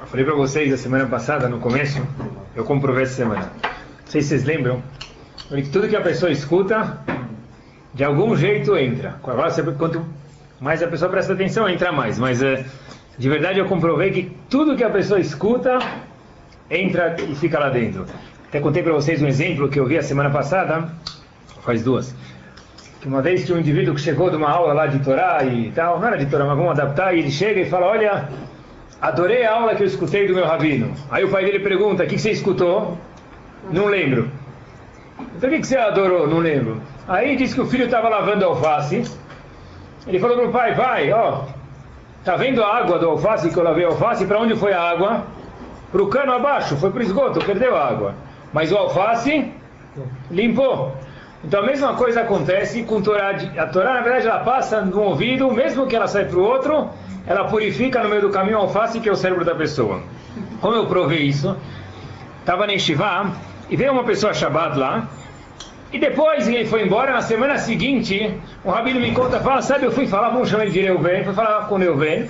Eu falei para vocês a semana passada, no começo, eu comprovei essa semana. Não sei se vocês lembram, que tudo que a pessoa escuta, de algum jeito entra. Quanto mais a pessoa presta atenção, entra mais. Mas é, de verdade eu comprovei que tudo que a pessoa escuta entra e fica lá dentro. Até contei para vocês um exemplo que eu vi a semana passada, faz duas. Que uma vez tinha um indivíduo que chegou de uma aula lá de Torá e tal, não era de Torá, mas vamos adaptar, e ele chega e fala: Olha, adorei a aula que eu escutei do meu rabino. Aí o pai dele pergunta: O que, que você escutou? Não lembro. Então o que, que você adorou? Não lembro. Aí disse que o filho estava lavando alface. Ele falou para o pai: Pai, ó, tá vendo a água do alface que eu lavei alface? Para onde foi a água? Para o cano abaixo, foi para o esgoto, perdeu a água. Mas o alface limpou. Então a mesma coisa acontece com Torá. A Torá, na verdade, ela passa no ouvido, mesmo que ela saia para o outro, ela purifica no meio do caminho a alface, que é o cérebro da pessoa. Como eu provei isso? Estava na Shivá e veio uma pessoa Shabbat lá, e depois ele foi embora, na semana seguinte, um rabino me conta, fala, sabe, eu fui falar, vamos chamar ele de Reuven, fui falar com o Reuven,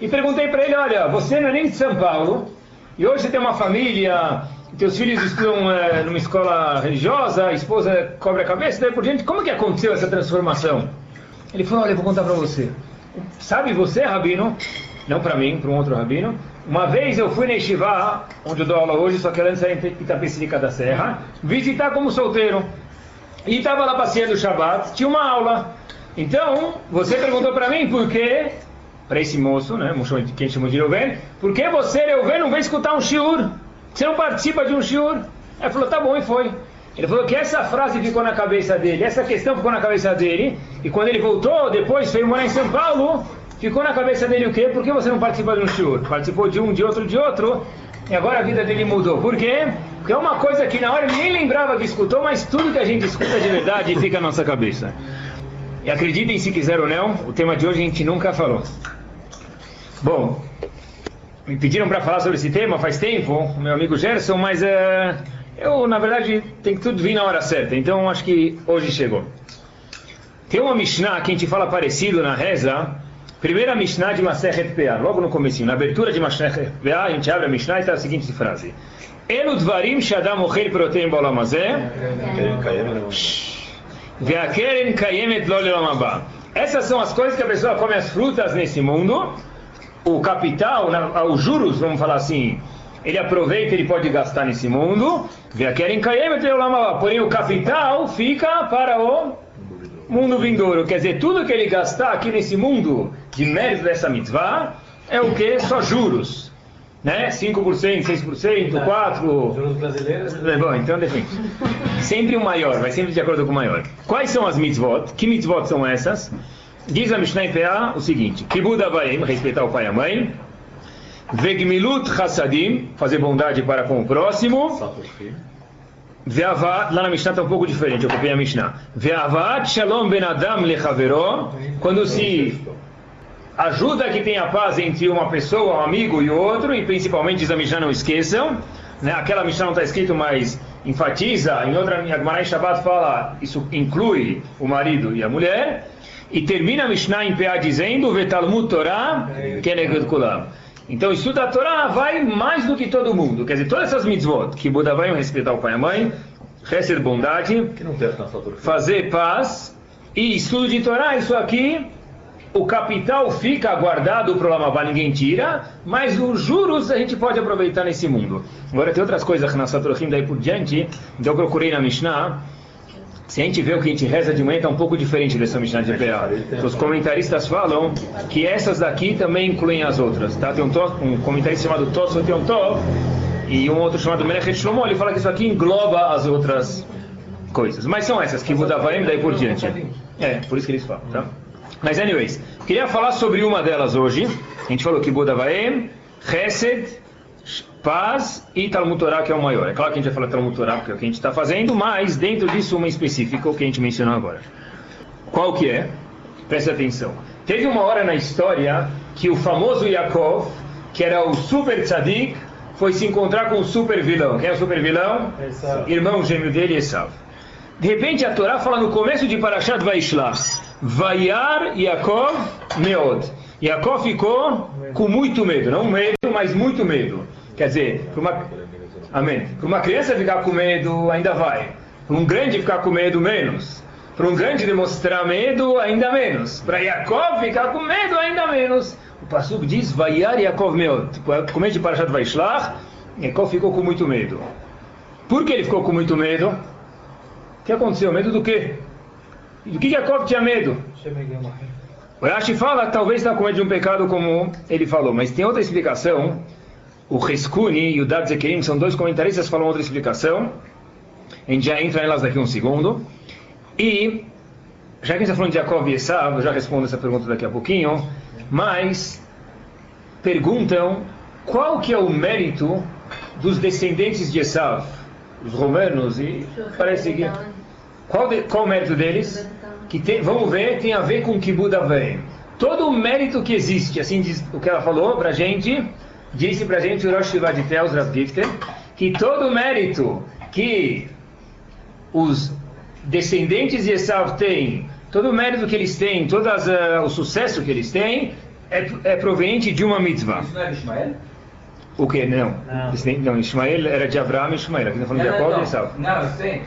e perguntei para ele, olha, você não é nem de São Paulo, e hoje tem uma família, teus filhos estudam é, numa escola religiosa, a esposa cobre a cabeça, daí por diante, como que aconteceu essa transformação? Ele falou, olha, eu vou contar para você. Sabe você, Rabino, não para mim, para um outro Rabino, uma vez eu fui na Yeshiva, onde eu dou aula hoje, só que antes era em Itapecerica da Serra, visitar como solteiro. E estava lá passeando o Shabbat, tinha uma aula. Então, você perguntou para mim por que, para esse moço, né, quem chamou de Reuven, por que você, Reuven, não vem escutar um shiur? Você não participa de um shiur? Ele falou, tá bom, e foi. Ele falou que essa frase ficou na cabeça dele, essa questão ficou na cabeça dele, e quando ele voltou, depois veio morar em São Paulo, ficou na cabeça dele o quê? Por que você não participa de um shiur? Participou de um, de outro, de outro, e agora a vida dele mudou. Por quê? Porque é uma coisa que na hora ele nem lembrava que escutou, mas tudo que a gente escuta de verdade fica na nossa cabeça. E acreditem se quiser ou não, o tema de hoje a gente nunca falou. Bom, me pediram para falar sobre esse tema faz tempo, o meu amigo Gerson, mas uh, eu, na verdade, tem que tudo vir na hora certa, então acho que hoje chegou. Tem uma Mishnah que a gente fala parecido na reza, primeira Mishnah de Masechet Peah, logo no começo, na abertura de Masechet Peah, a gente abre a Mishnah e está a seguinte frase. Elu dvarim shadam ochel protein בעולם הזה, והקרן קיימת לו לעולם הבא. Essas são as coisas que a pessoa come as frutas nesse mundo, o capital, os juros, vamos falar assim, ele aproveita, ele pode gastar nesse mundo, porém o capital fica para o mundo vindouro. Quer dizer, tudo que ele gastar aqui nesse mundo de mérito dessa mitzvah é o que? Só juros. Né? 5%, 6%, 4%. Juros brasileiros? É bom, então depende. Sempre o maior, vai sempre de acordo com o maior. Quais são as mitzvot? Que mitzvot são essas? Diz a Mishnah em PA o seguinte: Kibud Avaim, respeitar o pai e a mãe. Vegmilut Hassadim, fazer bondade para com o próximo. Ve'avat, lá na Mishnah está um pouco diferente, eu copiei a Mishnah. Ve'avat Shalom Ben Adam Lechavero, quando se ajuda que tenha paz entre uma pessoa, um amigo e outro, e principalmente diz a Mishnah, não esqueçam, né? aquela Mishnah não está escrito, mas enfatiza, em outra, em Agmarai Shabbat fala, isso inclui o marido e a mulher, e termina a Mishnah em PA dizendo, Vetalmud Torah, Kenegud Kulam. Então, estuda a Torá vai mais do que todo mundo. Quer dizer, todas essas mitzvot, que Buda vai respeitar o pai e a mãe, receber bondade, fazer paz, e estudo de Torá, isso aqui, o capital fica guardado para o Lamavá, ninguém tira, mas os juros a gente pode aproveitar nesse mundo. Agora tem outras coisas na Satrochim daí por diante, então eu procurei na Mishnah, se a gente vê o que a gente reza de manhã, está um pouco diferente dessa Mishnah de PA. Os comentaristas falam que essas daqui também incluem as outras. Tá? Tem um, um comentarista chamado Tosfot Yom Tov e um outro chamado Menachet Shlomo, ele fala que isso aqui engloba as outras coisas. Mas são essas, que Budavaim daí por diante. É, por isso que eles falam. Tá? Mas, anyways, queria falar sobre uma delas hoje. A gente falou que Budavaim, Chesed, paz e Talmud Torah, que é o maior. É claro que a gente vai falar Talmud Torah, porque é o que a gente está fazendo, mas dentro disso uma específica, o que a gente mencionou agora. Qual que é? Preste atenção. Teve uma hora na história que o famoso Yaakov, que era o super tzadik, foi se encontrar com o super vilão. Quem é o super vilão? Irmão gêmeo dele, Esav. De repente a Torá fala no começo de Parashat Vaishlach, Vayar Yaakov Meod. Yaakov ficou com muito medo, não medo, mas muito medo. Quer dizer, para uma, amém. Para uma criança ficar com medo, ainda vai. Para um grande ficar com medo, menos. Para um grande demonstrar medo, ainda menos. Para Yaakov ficar com medo, ainda menos. O Passuk diz, Vaiar Yaakov meu. Começo de Parashat Vaishlach, Yaakov ficou com muito medo. Por que ele ficou com muito medo? O que aconteceu? Medo do quê? Do que Yaakov tinha medo? O Rashi fala, talvez está com medo de um pecado como ele falou, mas tem outra explicação. O Reskuni e o Dad Zekerim são dois comentaristas que falam outra explicação. A gente já entra nelas daqui um segundo. E, já que a gente está falando de Jacob e Esav, eu já respondo essa pergunta daqui a pouquinho, mas perguntam qual que é o mérito dos descendentes de Esav, os romanos, e parece que... Qual, de, qual o mérito deles? Que tem, vamos ver, tem a ver com que Buda vem. Todo o mérito que existe, assim diz o que ela falou para a gente, disse para a gente o Rosh Shivaditel, Rav Gifter, que todo o mérito que os descendentes de Esav têm, todo o mérito que eles têm, todo uh, eh, o sucesso que eles têm, é, é, proveniente de uma mitzvah. Isso não é de Ismael? O que? Não. Não, não Ismael era de Abraão e Ismael. Aqui está falando de Jacob e Esav. Não, eu sei.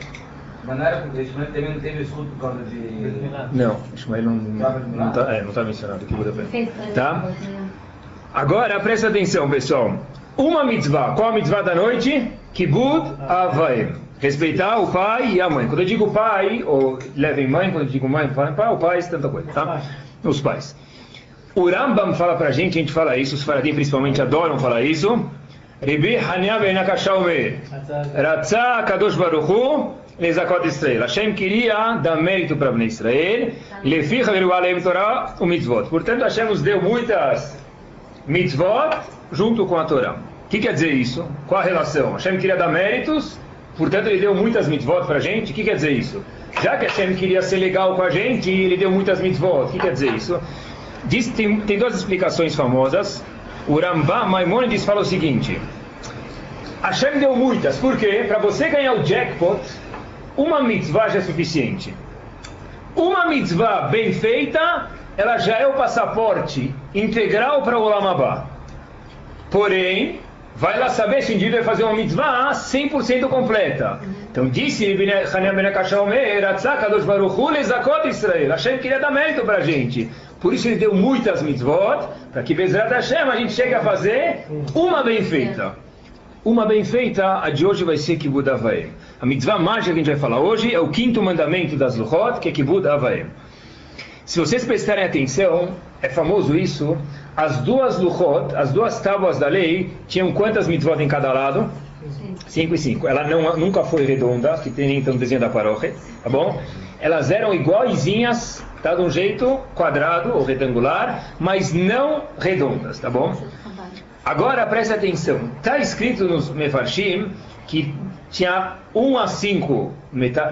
Mas não era porque Ismael também não teve escudo por causa de. Não, Ismael não está é, não tá mencionado aqui. Tá? Agora presta atenção, pessoal. Uma mitzvah. Qual a mitzvah da noite? Kibud Avaim. Respeitar o pai e a mãe. Quando eu digo pai, ou levem mãe, quando eu digo mãe, pai, pai, o pai, tanta coisa, tá? Os pais. O Rambam fala pra gente, a gente fala isso, os faradim principalmente adoram falar isso. Rebi Hanya ben Akashaume. Ratzah Kadosh Baruchu Lezakot Israel. Hashem queria dar mérito para Bnei Israel. Leficha Verualem Torah o mitzvot. Portanto, Hashem nos deu muitas mitzvot junto com a Torá. O que quer dizer isso? Qual a relação? Hashem queria dar méritos Portanto, ele deu muitas mitzvot para a gente. O que quer dizer isso? Já que Hashem queria ser legal com a gente, ele deu muitas mitzvot. O que quer dizer isso? Diz, tem, tem duas explicações famosas. O Rambam Maimonides fala o seguinte: Hashem deu muitas. Por quê? Para você ganhar o jackpot, uma mitzvah já é suficiente. Uma mitzvah bem feita, ela já é o passaporte integral para o Olam Porém, vai lá saber se o indivíduo vai fazer uma mitzvah 100% completa. Então disse Hanel Ben Akashaomer, Atzakadosh Baruchu Lezakot Israel. Hashem queria dar mérito para a gente. Por isso ele deu muitas mitzvot, para que Bezerra Hashem a gente chegue a fazer uma bem feita. Uma bem feita, a de hoje vai ser Kibud Avaim. A mitzvah mágica que a gente vai falar hoje é o quinto mandamento das Luchot, que é Kibud Avaim. Se vocês prestarem atenção, é famoso isso, as duas luchot, as duas tábuas da lei, tinham quantas mitzvot em cada lado? Cinco e cinco. Ela não, nunca foi redonda, que tem então o desenho da paróquia, tá bom? Elas eram iguaizinhas, tá de um jeito quadrado ou retangular, mas não redondas, tá bom? Agora preste atenção, está escrito nos Mefarshim que tinha 1 a 5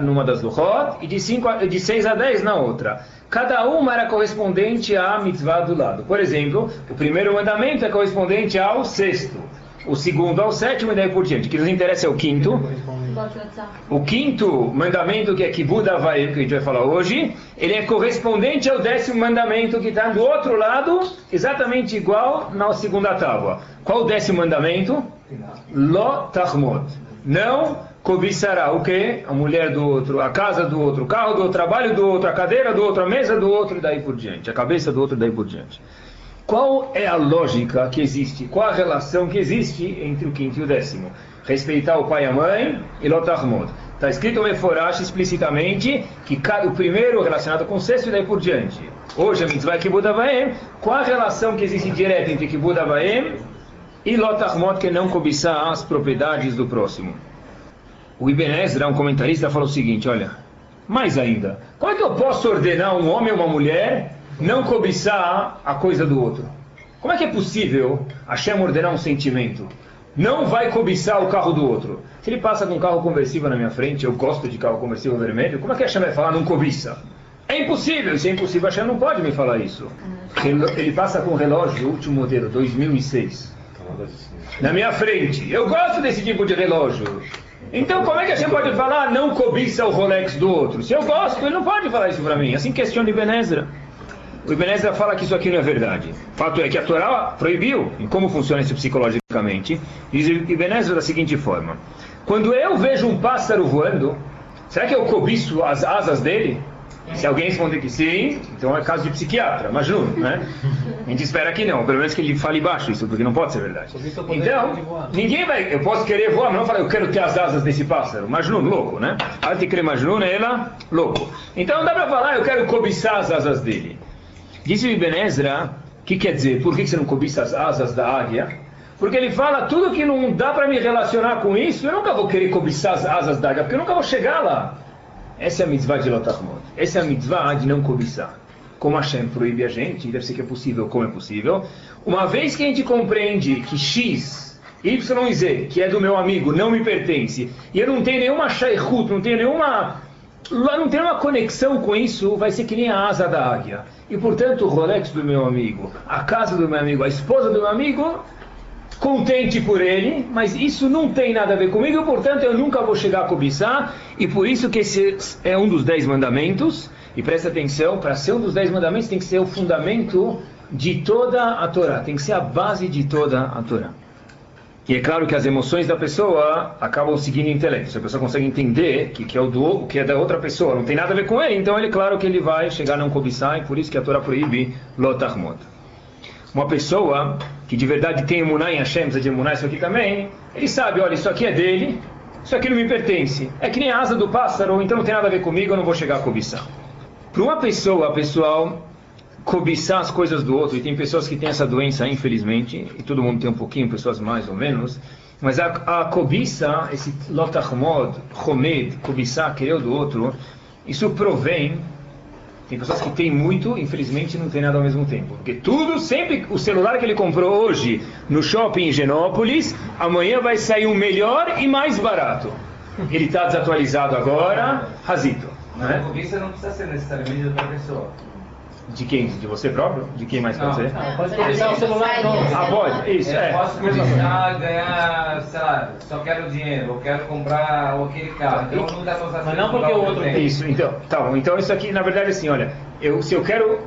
numa das luchot e de, 5 de 6 a 10 na outra. Cada uma era correspondente à mitzvah do lado. Por exemplo, o primeiro mandamento é correspondente ao sexto, o segundo ao sétimo e daí por diante. O que nos interessa é o quinto. O quinto mandamento, que é Kibud Havai, que a gente vai falar hoje, ele é correspondente ao décimo mandamento que está do outro lado, exatamente igual na segunda tábua. Qual o décimo mandamento? Lo Tahmod. Não cobiçará o quê? A mulher do outro, a casa do outro, o carro do outro, o trabalho do outro, a cadeira do outro, a mesa do outro e daí por diante, a cabeça do outro e daí por diante. Qual é a lógica que existe? Qual a relação que existe entre o quinto e o décimo? Respeitar o pai e a mãe e Lotahmod. Está escrito Meforash explicitamente que cada, o primeiro relacionado com o sexto e daí por diante. Hoje a mitzvah é Kibud Avaim. Qual a relação que existe direta entre Kibud Avaim e Lotahmod, que não cobiçar as propriedades do próximo? O Ibn Ezra, um comentarista, falou o seguinte: olha, mais ainda, como é que eu posso ordenar um homem ou uma mulher não cobiçar a coisa do outro? Como é que é possível Hashem ordenar um sentimento? Não vai cobiçar o carro do outro. Se ele passa com um carro conversível na minha frente, eu gosto de carro conversível vermelho, como é que Hashem vai falar não cobiça? É impossível, se é impossível, Hashem não pode me falar isso. Ele passa com um relógio, último modelo, 2006. Na minha frente. Eu gosto desse tipo de relógio. Então, como é que a gente pode falar não cobiça o Rolex do outro? Se eu gosto, ele não pode falar isso para mim. Assim questiona Ibn Ezra. O Ibn Ezra fala que isso aqui não é verdade. O fato é que a Torá proibiu. E como funciona isso psicologicamente? Diz Ibn Ezra da seguinte forma: Quando eu vejo um pássaro voando, será que eu cobiço as asas dele? Se alguém responder que sim, então é caso de psiquiatra, mas não, né? A gente espera que não, pelo menos que ele fale baixo isso, porque não pode ser verdade. Então, ninguém vai, eu posso querer voar, mas não falar, eu quero ter as asas desse pássaro. Majnun, louco, né? Arte crer Majnun, ela, louco. Então dá para falar, eu quero cobiçar as asas dele. O Ibn Ezra, o que quer dizer? Por que você não cobiça as asas da águia? Porque ele fala, tudo que não dá para me relacionar com isso, eu nunca vou querer cobiçar as asas da águia, porque eu nunca vou chegar lá. Essa é a mitzvah de Lotachmod. Essa é a mitzvah de não cobiçar. Como Hashem proíbe a gente, deve ser que é possível, como é possível. Uma vez que a gente compreende que X, Y e Z, que é do meu amigo, não me pertence, e eu não tenho nenhuma shaykhut, não tenho nenhuma não tenho uma conexão com isso, vai ser que nem a asa da águia. E portanto, o Rolex do meu amigo, a casa do meu amigo, a esposa do meu amigo, contente por ele, mas isso não tem nada a ver comigo, portanto eu nunca vou chegar a cobiçar, e por isso que esse é um dos dez mandamentos, e presta atenção, para ser um dos dez mandamentos tem que ser o fundamento de toda a Torá, tem que ser a base de toda a Torá. E é claro que as emoções da pessoa acabam seguindo o intelecto. Se a pessoa consegue entender que, que é o do o que é da outra pessoa, não tem nada a ver com ele, então ele, claro que ele vai chegar a não cobiçar, e por isso que a Torá proíbe lotarmot. Uma pessoa que de verdade tem emuná em Hashem, precisa de emuná isso aqui também, ele sabe, olha, isso aqui é dele, isso aqui não me pertence. É que nem a asa do pássaro, então não tem nada a ver comigo, eu não vou chegar a cobiçar. Para uma pessoa, pessoal, cobiçar as coisas do outro, e tem pessoas que têm essa doença, infelizmente, e todo mundo tem um pouquinho, pessoas mais ou menos, mas a, a cobiça, esse lotachmod, homed, cobiçar, querer o do outro, isso provém tem pessoas que têm muito, infelizmente não tem nada ao mesmo tempo. Porque tudo, sempre, o celular que ele comprou hoje no shopping em Genópolis, amanhã vai sair um melhor e mais barato. Ele está desatualizado agora, razito. Né? A cobiça não precisa ser necessariamente de outra pessoa. De quem? De você próprio? De quem mais não, pode ser? Não, pode cobiçar o celular novo. Ah, pode? Isso, eu é. Posso cobiçar, ganhar, sei lá, só quero dinheiro, ou quero comprar aquele carro. Então não dá pra Mas não porque o outro tem. Isso, então, tá bom. Então isso aqui, na verdade, assim, olha, eu, se eu quero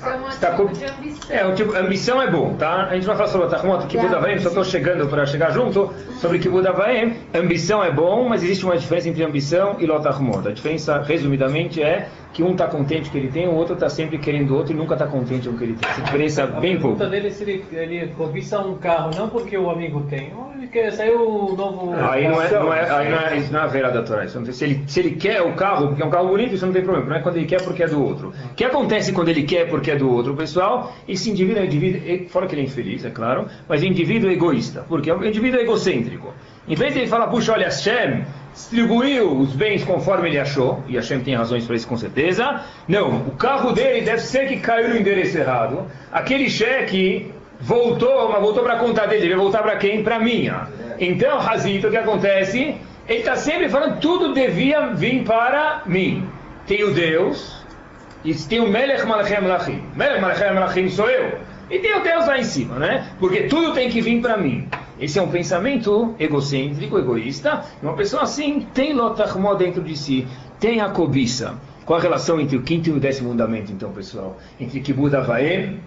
é um Está tipo com- de ambição. É, o tipo, ambição é bom, tá? A gente vai falar sobre o Tahmot, Kibud Avaim, só estou chegando para chegar junto, sobre Kibud Avaim. Ambição é bom, mas existe uma diferença entre ambição e Lotahmot. A diferença, resumidamente, é que um está contente com o que ele tem, o outro está sempre querendo o outro e nunca está contente com o que ele tem. Essa diferença é A bem pouco. pergunta dele é se ele, ele cobiça um carro, não porque o amigo tem, ou ele quer sair o novo. Aí não é, não é, aí não é, isso não é a vera da Torá. Isso não tem- se, ele, se ele quer o carro, porque é um carro bonito, isso não tem problema. Não é quando ele quer porque é do outro. O que acontece quando ele quer porque é do outro, pessoal? Esse indivíduo é um indivíduo, fora que ele é infeliz, é claro, mas é um indivíduo egoísta. Porque é um indivíduo egocêntrico. Em vez de ele falar, puxa, olha, Hashem distribuiu os bens conforme ele achou, e Hashem tem razões para isso com certeza. Não, o carro dele deve ser que caiu no endereço errado. Aquele cheque voltou, mas voltou para a conta dele, ele vai voltar para quem? Para minha. Então, Hazito, o que acontece? Ele está sempre falando, tudo devia vir para mim. Tem o Deus, e tem o Melech Malachem Malachim. Melech Malachem Malachim sou eu. E tem o Deus lá em cima, né? Porque tudo tem que vir para mim. Esse é um pensamento egocêntrico, egoísta. Uma pessoa assim tem Lotachmó dentro de si, tem a cobiça. Qual a relação entre o quinto e o décimo mandamento, então, pessoal? Entre Kibud Avaim,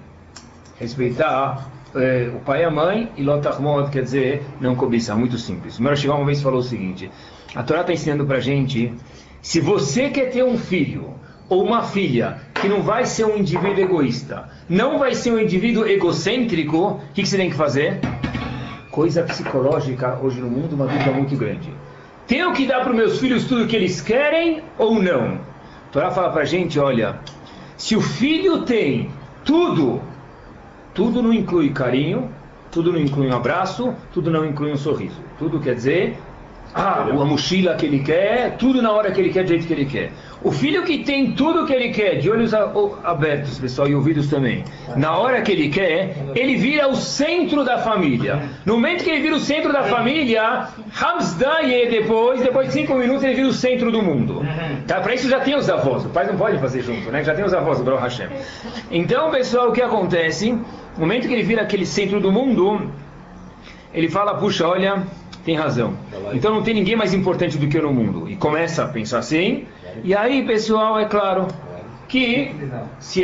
respeitar eh, o pai e a mãe, e Lotachmod quer dizer não cobiçar. Muito simples. O Meroshivá uma vez falou o seguinte: a Torá está ensinando para gente, se você quer ter um filho ou uma filha que não vai ser um indivíduo egoísta, não vai ser um indivíduo egocêntrico, o que, que você tem que fazer? Coisa psicológica hoje no mundo, uma dúvida muito grande. Tenho que dar para os meus filhos tudo o que eles querem ou não? A Torá fala para a gente, olha, se o filho tem tudo tudo não inclui carinho, tudo não inclui um abraço, tudo não inclui um sorriso. Tudo quer dizer, ah, a mochila que ele quer, tudo na hora que ele quer, do jeito que ele quer. O filho que tem tudo que ele quer, de olhos abertos, pessoal, e ouvidos também, na hora que ele quer, ele vira o centro da família. No momento que ele vira o centro da família, Hamzdaye depois, depois de cinco minutos, ele vira o centro do mundo. Tá? Para isso já tem os avós, o pai não pode fazer junto, né? Já tem os avós, o Hashem. Então, pessoal, o que acontece? No momento que ele vira aquele centro do mundo, ele fala, puxa, olha, tem razão. Então não tem ninguém mais importante do que eu no mundo. E começa a pensar assim. E aí, pessoal, é claro, que se,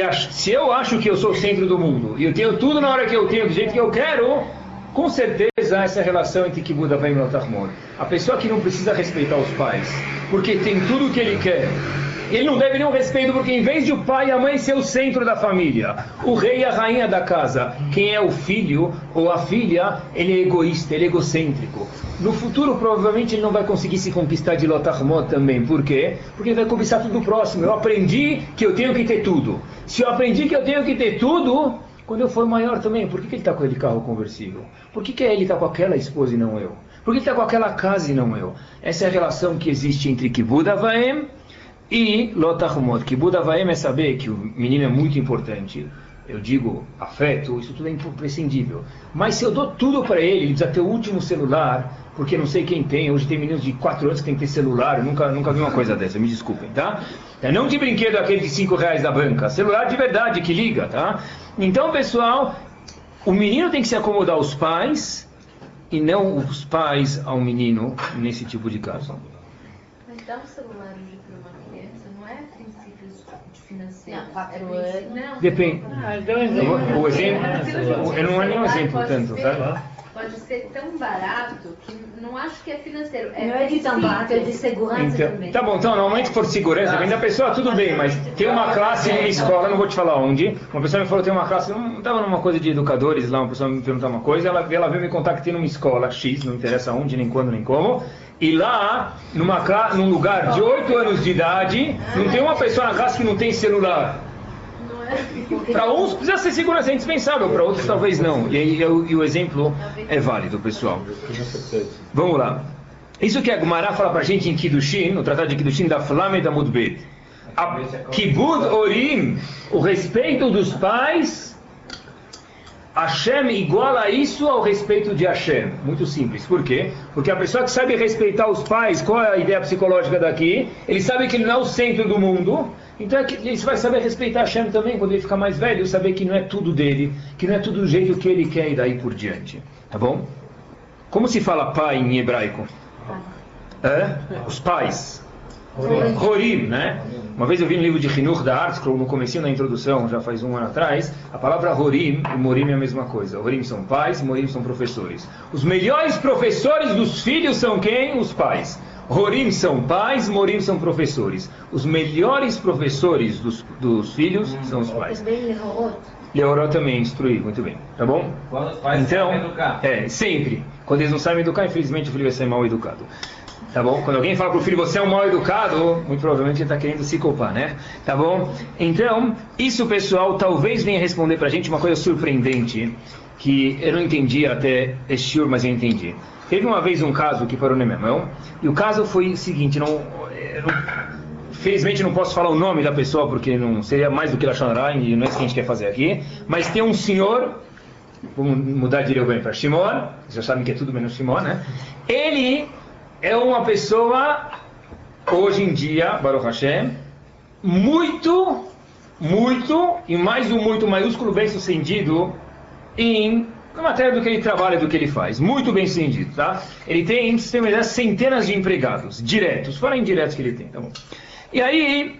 eu acho que eu sou o centro do mundo e eu tenho tudo na hora que eu tenho, do jeito que eu quero, com certeza essa relação entre Kibbutz Avayim e Lotachmon. A pessoa que não precisa respeitar os pais, porque tem tudo o que ele quer, ele não deve nenhum respeito, porque em vez de o pai e a mãe ser o centro da família, o rei e a rainha da casa, quem é o filho ou a filha, ele é egoísta, ele é egocêntrico. No futuro, provavelmente, ele não vai conseguir se conquistar de Lotachmot também. Por quê? Porque ele vai conquistar tudo próximo. Eu aprendi que eu tenho que ter tudo. Se eu aprendi que eu tenho que ter tudo, quando eu for maior também, por que, que ele está com aquele carro conversível? Por que, que ele está com aquela esposa e não eu? Por que ele está com aquela casa e não eu? Essa é a relação que existe entre Kibbutz Avaim e Lotachmot. Kibbutz Avaim é saber que o menino é muito importante. Eu digo afeto, isso tudo é imprescindível. Mas se eu dou tudo para ele, ele precisa ter o último celular, porque não sei quem tem. Hoje tem meninos de 4 anos que tem que ter celular. Eu nunca, nunca vi uma coisa dessa, me desculpem, tá? É não de brinquedo aquele de 5 reais da banca. Celular de verdade que liga, tá? Então, pessoal, o menino tem que se acomodar aos pais e não os pais ao menino nesse tipo de caso. Mas dar um celular hoje para uma criança não é princípios de financeiro. Não, quatro é anos. Não, Depende. Ah, um O, exemplo. o exemplo, celular. eu não é nenhum exemplo tanto, tá? Pode ser tão barato que não acho que é financeiro. Não é de tão barato, é de segurança Então, também. tá bom, então, normalmente por segurança, vem da pessoa, tudo bem, mas tem uma classe numa escola, não vou te falar onde, uma pessoa me falou, tem uma classe, não estava numa coisa de educadores lá, uma pessoa me perguntar uma coisa, ela, ela veio me contar que tem numa escola X, não interessa onde, nem quando, nem como, e lá, numa, num lugar de 8 anos de idade, não tem uma pessoa na classe que não tem celular. Para uns precisa ser segurança, é indispensável, para outros talvez não. E e o exemplo é válido, pessoal. Vamos lá. Isso que a Gumara fala pra gente em Kiddushin, no Tratado de Kiddushin da Flame da Mudbet. A Kibud Orim, o respeito dos pais, Hashem iguala isso ao respeito de Hashem. Muito simples. Por quê? Porque a pessoa que sabe respeitar os pais, qual é a ideia psicológica daqui? Ele sabe que ele não é o centro do mundo, então é ele vai saber respeitar Hashem também quando ele ficar mais velho, saber que não é tudo dele, que não é tudo do jeito que ele quer e daí por diante. Tá bom? Como se fala pai em hebraico? É? Os pais. Horim, né? Uma vez eu vi no livro de Hinur da Artscroll, no comecinho da introdução, já faz um ano atrás, a palavra Horim e Morim é a mesma coisa. Horim são pais, Morim são professores. Os melhores professores dos filhos são quem? Os pais. Horim são pais, Morim são professores. Os melhores professores dos, dos filhos são os pais. Leoró também instruir, muito bem. Tá bom? Quando os pais Então, sabem educar. é, sempre. Quando eles não sabem educar, infelizmente o filho vai ser mal educado. Tá bom? Quando alguém fala pro filho, você é um mal educado, muito provavelmente ele está querendo se culpar, né? Tá bom? Então, isso, pessoal, talvez venha responder pra gente uma coisa surpreendente, que eu não entendi até este shiur, mas eu entendi. Teve uma vez um caso que parou na minha mão, e o caso foi o seguinte, não, eu não Felizmente não posso falar o nome da pessoa porque não seria mais do que Lachonará e não é isso que a gente quer fazer aqui. Mas tem um senhor, vamos mudar de bem para Shimon, vocês já sabem que é tudo menos Shimon, né? Ele é uma pessoa, hoje em dia, Baruch Hashem, muito, muito, e mais um muito maiúsculo bem sucedido em na matéria do que ele trabalha, do que ele faz. Muito bem sucedido, tá? Ele tem, ideia, centenas de empregados, diretos, fora indiretos que ele tem, tá bom? E aí,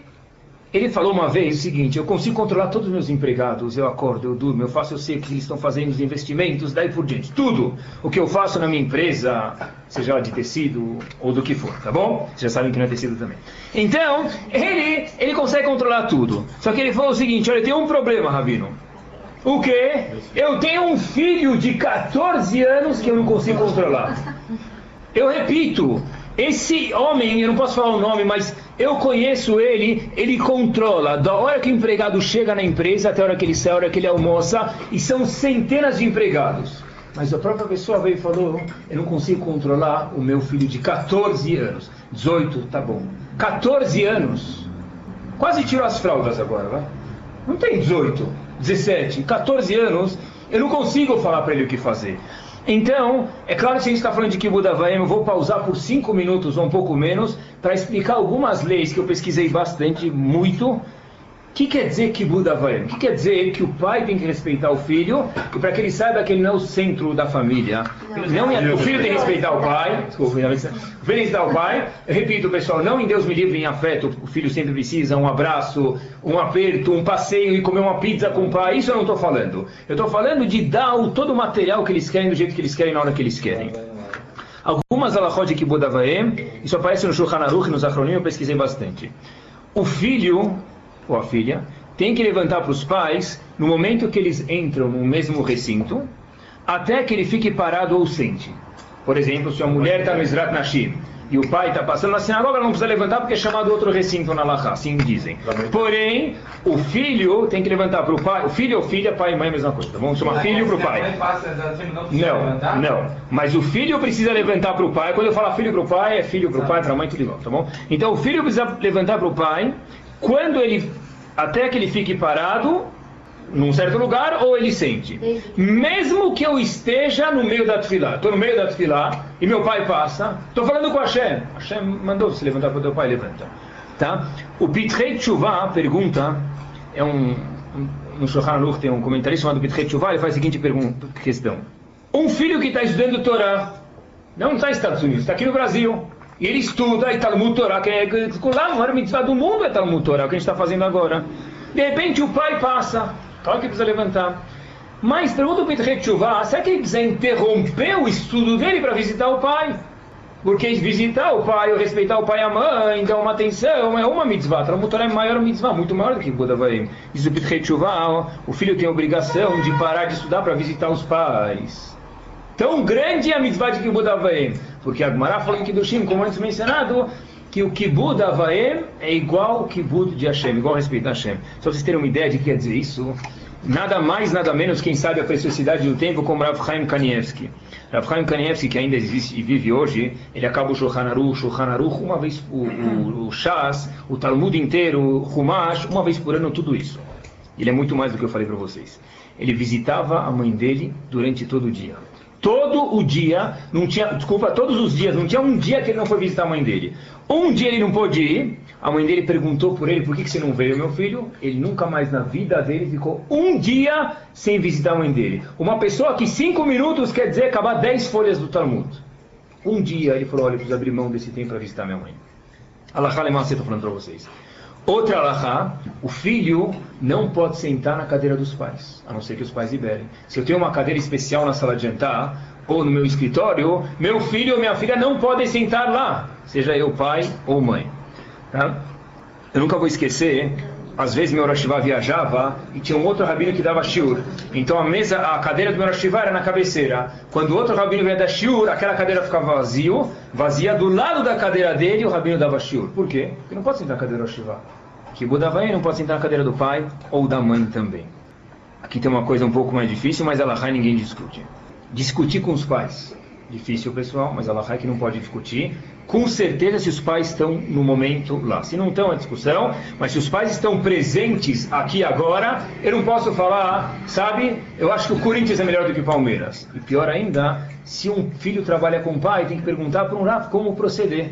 ele falou uma vez o seguinte: eu consigo controlar todos os meus empregados, eu acordo, eu durmo, eu faço, eu sei o que eles estão fazendo, os investimentos, daí por diante. Tudo o que eu faço na minha empresa, seja de tecido ou do que for, tá bom? Vocês já sabem que não é tecido também. Então, ele, ele consegue controlar tudo. Só que ele falou o seguinte: olha, tem um problema, Rabino. O quê? Eu tenho um filho de 14 anos que eu não consigo controlar. Eu repito, esse homem, eu não posso falar o nome, mas eu conheço ele, ele controla da hora que o empregado chega na empresa até a hora que ele sai, a hora que ele almoça, e são centenas de empregados. Mas a própria pessoa veio e falou: Eu não consigo controlar o meu filho de 14 anos. 18, tá bom. 14 anos. Quase tirou as fraldas agora, vai? Não tem 18, 17, 14 anos. Eu não consigo falar para ele o que fazer. Então, é claro que a gente está falando de Kibbutz Avaim, eu vou pausar por 5 minutos ou um pouco menos para explicar algumas leis que eu pesquisei bastante, muito, que quer dizer Kibud Havayim? O que quer dizer que o pai tem que respeitar o filho para que ele saiba que ele não é o centro da família? Não é- o filho tem que respeitar o pai. Desculpa, o filho tem que respeitar o pai. Eu repito, pessoal, não em Deus me livre em afeto. O filho sempre precisa um abraço, um aperto, um passeio e comer uma pizza com o pai. Isso eu não estou falando. Eu estou falando de dar o, todo o material que eles querem do jeito que eles querem na hora que eles querem. Algumas alahot de Havayim, isso aparece no Shulchan Aruch nos Achronim, eu pesquisei bastante. O filho ou a filha tem que levantar para os pais no momento que eles entram no mesmo recinto, até que ele fique parado ou sente. Por exemplo, se a mulher está no Israt Nashim e o pai está passando na sinagoga, não precisa levantar porque é chamado outro recinto na Laha, assim dizem. Porém, o filho tem que levantar para o pai, o filho ou filha, pai e mãe, mesma coisa. Vamos chamar filho para o a pai. não Não. Mas o filho precisa levantar para o pai. Quando eu falo filho para o pai, é filho para o pai, para a mãe, tudo igual, tá bom? Então o filho precisa levantar para o pai quando ele, até que ele fique parado num certo lugar ou ele sente. Mesmo que eu esteja no meio da tefilá, estou no meio da tefilá e meu pai passa, estou falando com Hashem. Hashem mandou você levantar para o teu pai, levanta. Tá? O Pitrei Tshuva pergunta, é um, um- no Shulchan Aruch tem um comentarista chamado Pitrei Tshuva, ele faz a seguinte pergunta, questão. Um filho que está estudando Torá, não está nos Estados Unidos, está aqui no Brasil, e ele estuda e Talmud Torá, que é lá maior mitzvah do mundo é Talmud Torá, o que a gente está fazendo agora. De repente o pai passa, claro que precisa levantar. Mas pergunta Pitrei Tshuva, será que ele precisa interromper o estudo dele para visitar o pai? Porque visitar o pai, ou respeitar o pai e a mãe, dar uma atenção, é uma mitzvah. Talmud Torah é maior mitzvah, muito maior do que Buda Vaim. Diz o Pitrei Tshuva, o filho tem a obrigação de parar de estudar para visitar os pais. Tão grande é a mitzvah de Kibbud Avaim. Porque a Gemara falou em Kiddushim, como antes mencionado, que o Kibbud Avaim é igual ao Kibbud de Hashem, igual respeito a Hashem. Só vocês terem uma ideia de que quer dizer isso, nada mais, nada menos, quem sabe a preciosidade do tempo, como Rav Chaim Kanievski. Rav Chaim Kanievski, que ainda existe e vive hoje, ele acaba o Shulchan Aruch, Shulchan Aruch, uma vez, o, o, o Shas, o Talmud inteiro, o Humash, uma vez por ano, tudo isso. Ele é muito mais do que eu falei para vocês. Ele visitava a mãe dele durante todo o dia. Todo o dia, não tinha, desculpa, todos os dias, não tinha um dia que ele não foi visitar a mãe dele. Um dia ele não pôde ir, a mãe dele perguntou por ele, por que, que você não veio, meu filho? Ele nunca mais na vida dele ficou um dia sem visitar a mãe dele. Uma pessoa que cinco minutos quer dizer acabar dez folhas do Talmud. Um dia ele falou, olha, eu preciso abrir mão desse tempo para visitar minha mãe. Alahá Lemassa, estou falando para vocês. Outra alahá, o filho não pode sentar na cadeira dos pais, a não ser que os pais liberem. Se eu tenho uma cadeira especial na sala de jantar, ou no meu escritório, meu filho ou minha filha não podem sentar lá, seja eu pai ou mãe. Tá? Eu nunca vou esquecer, às vezes meu Roshivá viajava e tinha um outro rabino que dava shiur. Então a mesa, a cadeira do meu Roshivá era na cabeceira. Quando o outro rabino vinha dar shiur, aquela cadeira ficava vazio, vazia do lado da cadeira dele, o rabino dava shiur. Por quê? Porque não pode sentar na cadeira do Roshivá. Que Budavaí não pode sentar na cadeira do pai ou da mãe também. Aqui tem uma coisa um pouco mais difícil, mas ela ninguém discute. Discutir com os pais. Difícil, pessoal, mas ela que não pode discutir. Com certeza, se os pais estão no momento lá. Se não estão, é discussão. Mas se os pais estão presentes aqui agora, eu não posso falar, sabe? Eu acho que o Corinthians é melhor do que o Palmeiras. E pior ainda, se um filho trabalha com o pai, tem que perguntar para um Rafa como proceder.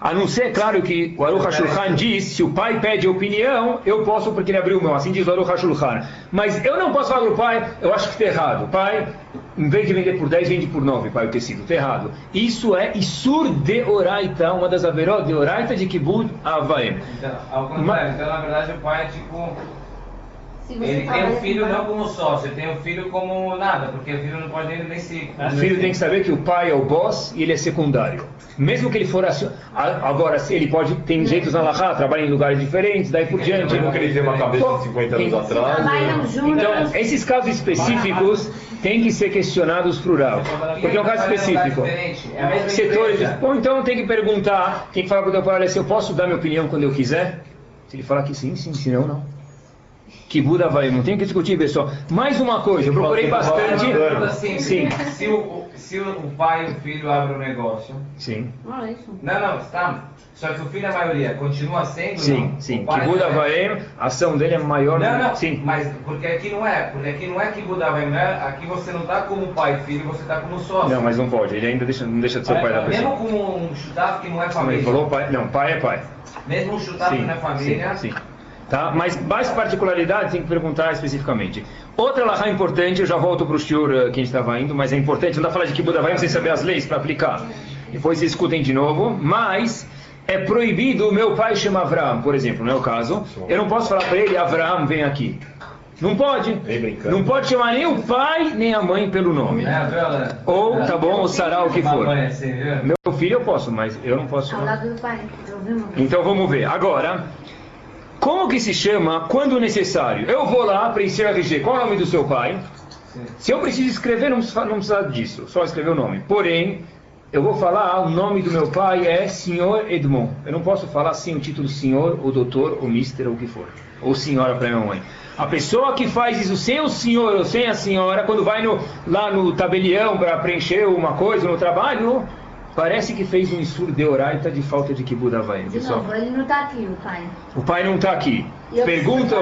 A não ser, claro, que o Aruch HaShulchan diz, se o pai pede opinião, eu posso porque ele abriu mão, assim diz o Aruch HaShulchan. Mas eu não posso falar para o pai, eu acho que está errado. Pai, em vez de vender por 10, vende por 9, pai, o tecido. Está errado. Isso é Isur de Oraita, uma das averot de Oraita de Kibbud Avaim. Então, ao contrário, então na verdade o pai é tipo. Ele tem o filho não como sócio, ele tem o filho como nada, porque o filho não pode nem, nem se. O filho tem que saber que o pai é o boss e ele é secundário. Mesmo que ele for assim, a- agora se ele pode tem jeitos na Lahá, trabalha em lugares diferentes, daí por diante. Mesmo que ele tenha uma cabeça de 50 anos atrás. Juntos. Então, esses casos específicos têm que ser questionados plural. Porque é um caso específico. É Setores. Bom, então tem que perguntar, tem que falar para o teu pai, olha, se eu posso dar minha opinião quando eu quiser? Se ele falar que sim, sim, se não, não. Que Buda vai, não tem que discutir, pessoal. Mais uma coisa, eu procurei bastante. Simples. Sim, Se o, se o pai e o filho abrem um negócio. sim. Olha isso. Não, não, está. Só que o filho, a maioria, continua sendo. Sim, não? sim. Que Buda é. vai, a ação dele é maior. Não, não, Sim. mas porque aqui não é, porque aqui não é que Buda vai, né? aqui você não está como pai e filho, você está como sócio. Não, mas não pode. Ele ainda deixa, não deixa de ser o pai da Mesmo pessoa. como um chutado que não é Ele família. falou pai. Não, pai é pai. Mesmo um chutado que Sim, não é família. sim, sim. Tá? Mas mais particularidades tem que perguntar especificamente. Outra lahá importante, eu já volto para o shiur eh, que a gente estava indo, mas é importante, não dá falar de que Buda vai sem saber as leis para aplicar. Depois vocês escutem de novo, mas é proibido o meu pai chamar Avram, por exemplo, não é o caso. Eu não posso falar para ele, Avram, vem aqui. Não pode. Não pode chamar nem o pai nem a mãe pelo nome. É, Alan? Ou, tá bom, o sarau, o que for. Assim, viu? Meu filho eu posso, mas eu não posso Ao chamar. lado do pai. Ouvimos? Então vamos ver. Agora, como que se chama quando necessário? Eu vou lá preencher a RG. Qual é o nome do seu pai? Se eu preciso escrever, não precisa, não precisa disso. Só escrever o nome. Porém, eu vou falar, o nome do meu pai é Senhor Edmond. Eu não posso falar sem o título senhor, ou doutor, ou mister, ou o que for. Ou senhora para minha mãe. A pessoa que faz isso sem o senhor ou sem a senhora, quando vai no- lá no tabelião para preencher uma coisa no trabalho, parece que fez um insur de oraita de falta de kibbutz vai, De pessoal. novo, ele não está aqui, o pai. O pai não está aqui. Eu Perguntam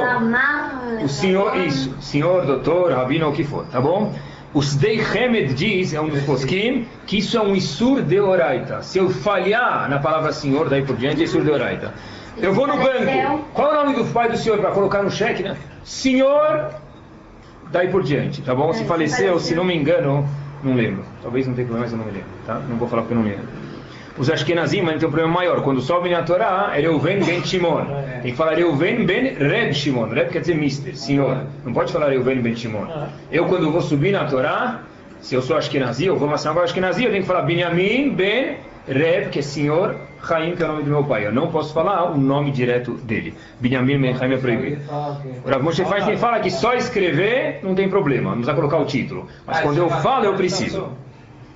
o senhor, tá bom? isso, senhor, doutor, rabino, o que for, tá bom? O Sdei Hemed diz, é um dos poskim, que isso é um Isur de Oraita. Se eu falhar na palavra senhor, daí por diante, é Isur de Oraita. Eu vou no banco. Qual é o nome do pai do senhor para colocar no cheque, né? Senhor, daí por diante, tá bom? Se É, faleceu. se não me engano, não lembro. Talvez não tenha problema, mas eu não me lembro, tá? Não vou falar porque eu não lembro. Os Ashkenazim mas tem um problema maior. Quando sobe na Torá, é Reuven ben Shimon. Tem que falar Reuven ben Reb Shimon. Reb quer dizer mister, senhor. Não pode falar Reuven ben Shimon. Eu, quando vou subir na Torá, se eu sou Ashkenazi, eu vou uma sinagoga Ashkenazi, eu tenho que falar Binyamin ben Reb, que é senhor, Chaim, que é o nome do meu pai. Eu não posso falar o nome direto dele. Binyamin ben Chaim é proibido. O Rav Moshe Feinstein fala que só escrever não tem problema, não precisa colocar o título. Mas Ah, quando eu falo, eu interpretação. preciso.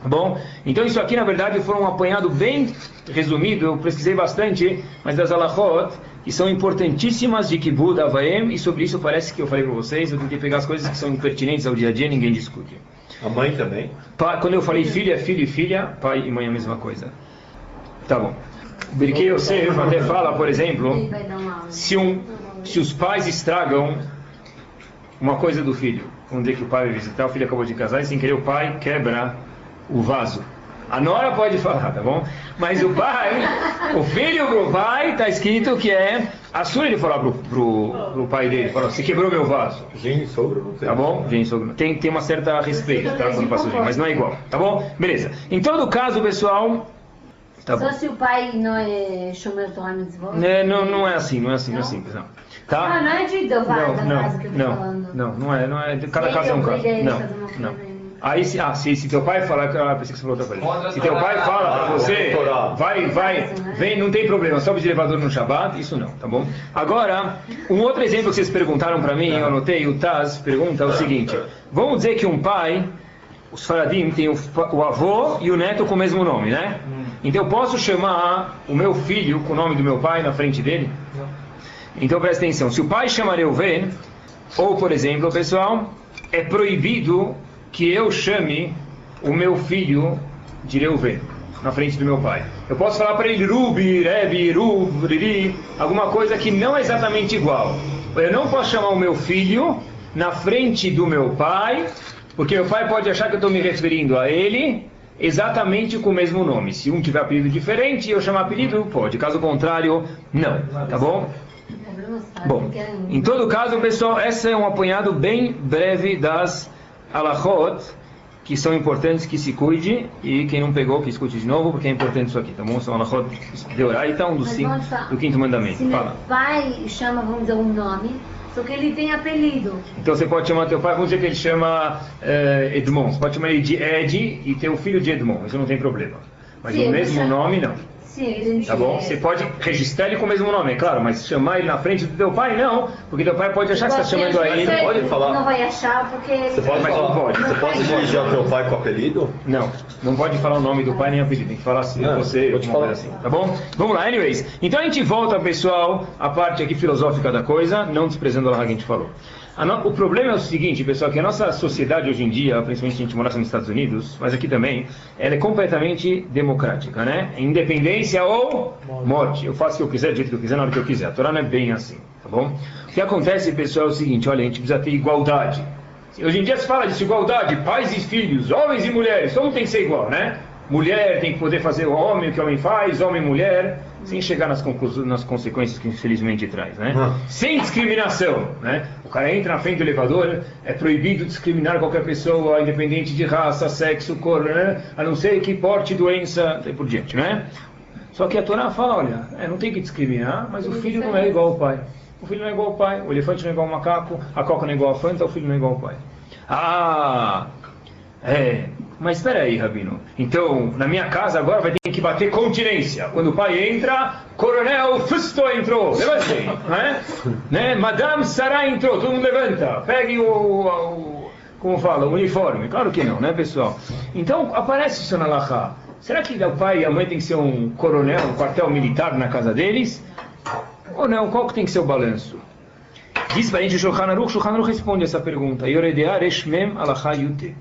Tá bom? Então isso aqui, na verdade, foi um apanhado bem resumido, eu pesquisei bastante, mas das alahot, que são importantíssimas de Kibbutz, Avaem, e sobre isso parece que eu falei para vocês, eu tentei pegar as coisas que são impertinentes ao dia a dia, ninguém discute. A mãe também. Pa- quando eu falei filho é filho e filha, pai e mãe é a mesma coisa. Tá bom. Birkei Yosef até fala, por exemplo, se, um, se os pais estragam uma coisa do filho, vamos dizer que o pai vai visitar, o filho acabou de casar e sem querer o pai quebra o vaso. A nora pode falar, tá bom? Mas o pai, o filho pro pai, tá escrito que é assura ele falar pro, pro, pro pai dele, falar, você quebrou meu vaso. E sogro, não sei. Tá bom? Gente, sogro. Tem, tem uma certa respeito, tá? Quando passa o gente, mas não é igual. Tá bom? Beleza. Em todo caso, pessoal. Tá bom. Só se o pai não é Shomer Torah Mitzvot? É, não, não é assim, não é assim, não é simples, não. Tá? Ah, não é de Dovar da não, casa que eu tô não, falando. não, não é, não é. Cada caso é um caso. a Não, não. Aí. Se, ah, se, se teu pai falar, ah, pensei que você falou outra coisa. Se teu pai fala pra você, vai, vai, vem, não tem problema, sobe de elevador no Shabat, isso não, tá bom? Agora, um outro exemplo que vocês perguntaram pra mim, eu anotei, o Taz pergunta o seguinte: vamos dizer que um pai, os Faradim tem o, o avô e o neto com o mesmo nome, né? Então eu posso chamar o meu filho com o nome do meu pai na frente dele? Então presta atenção, se o pai chama Reuven, ou por exemplo, pessoal, é proibido que eu chame o meu filho de Reuven na frente do meu pai. Eu posso falar para ele Rubi, Rebi, Rub, Riri, alguma coisa que não é exatamente igual. Eu não posso chamar o meu filho na frente do meu pai, porque meu pai pode achar que eu estou me referindo a ele exatamente com o mesmo nome. Se um tiver apelido diferente e eu chamar apelido, pode. Caso contrário, não. Tá bom? Bom, em todo caso, pessoal, esse é um apanhado bem breve das alahot, que são importantes que se cuide, e quem não pegou, que escute de novo, porque é importante isso aqui, tá bom? São alahot de Oraita, um dos cinco, do quinto mandamento. Se meu Fala. pai chama, vamos dizer, um nome, só que ele tem apelido. Então você pode chamar teu pai, vamos dizer que ele chama eh, Edmond, você pode chamar ele de Ed e ter o filho de Edmond, isso não tem problema. Mas Sim, o mesmo chamo- nome, não. Sim, ele Tá bom? Você pode registrar ele com o mesmo nome, é claro, mas chamar ele na frente do teu pai, não, porque teu pai pode achar que você está chamando a ele. Você pode falar? Não vai achar porque ele Você pode Mas não pode. Você pode dirigir ao teu pai com apelido? Não, não pode falar o nome do pai nem apelido, tem que falar assim, Não, você, vou te falar. assim, tá bom? Vamos lá, anyways. Então a gente volta, pessoal, à parte aqui filosófica da coisa, não desprezando a que a gente falou. No- O problema é o seguinte, pessoal, que a nossa sociedade hoje em dia, principalmente se a gente morasse nos Estados Unidos, mas aqui também, ela é completamente democrática, né? Independência ou morte. Eu faço o que eu quiser, do jeito que eu quiser, na hora que eu quiser. A Torá não é bem assim, tá bom? O que acontece, pessoal, é o seguinte, olha, a gente precisa ter igualdade. Hoje em dia se fala disso, igualdade, pais e filhos, homens e mulheres, todo mundo tem que ser igual, né? mulher tem que poder fazer o homem o que o homem faz, homem e mulher, sem chegar nas, nas consequências que infelizmente traz, né? Ah. Sem discriminação, né? O cara entra na frente do elevador, é proibido discriminar qualquer pessoa, independente de raça, sexo, cor, né? A não ser que porte doença, e por diante, né? Só que a Torá fala, olha, é, não tem que discriminar, mas o filho não é igual ao pai. O filho não é igual ao pai, o elefante não é igual ao macaco, a coca não é igual à fanta, o filho não é igual ao pai. Ah, é, mas espera aí, Rabino. Então, na minha casa agora vai ter que bater continência. Quando o pai entra, Coronel Fusto entrou, levantem, né? né? Madame Sarah entrou, todo mundo levanta, pegue o, o- como fala, o uniforme. Claro que não, né, pessoal? Então, aparece isso na Laha. Será que o pai e a mãe tem que ser um coronel, um quartel militar na casa deles? Ou não? Qual que tem que ser o balanço? Diz para a gente o Shulchan Aruch, Shulchan Aruch responde essa pergunta. Yoredea Reshmem Alacha Yutet.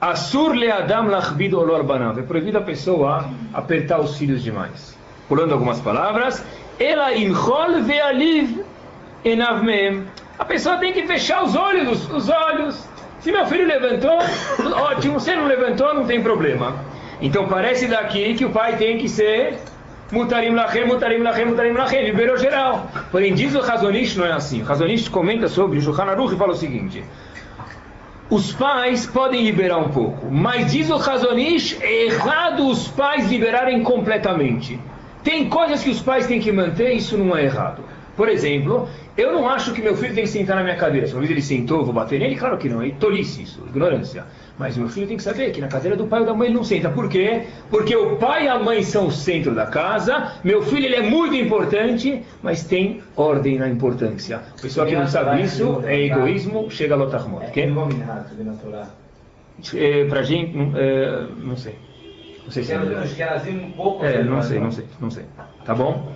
Asur le Adam lachbid olor banav. É proibido a pessoa apertar os filhos demais. Pulando algumas palavras. Ela imchol ve'aliv enav mem. A pessoa tem que fechar os olhos, os olhos. Se meu filho levantou, ótimo. Se não levantou, não tem problema. Então parece daqui que o pai tem que ser Mutarim lachem, mutarim lachem, mutarim lachem, liberou geral. Porém, diz o Razonish, não é assim. O Razonish comenta sobre o Shulchan Aruch e fala o seguinte. Os pais podem liberar um pouco, mas diz o Razonish, é errado os pais liberarem completamente. Tem coisas que os pais têm que manter, isso não é errado. Por exemplo, eu não acho que meu filho tem que sentar na minha cadeira. Se uma vez ele sentou, vou bater nele? Claro que não, é tolice isso, ignorância. Mas meu filho tem que saber que na cadeira do pai ou da mãe ele não senta. Por quê? Porque o pai e a mãe são o centro da casa. Meu filho ele é muito importante, mas tem ordem na importância. A pessoa que não sabe isso é egoísmo, chega a Lotahmot. É. É, pra gente, não, é, não sei. Não sei se é um pouco. É, não sei, não sei, não sei. Tá bom?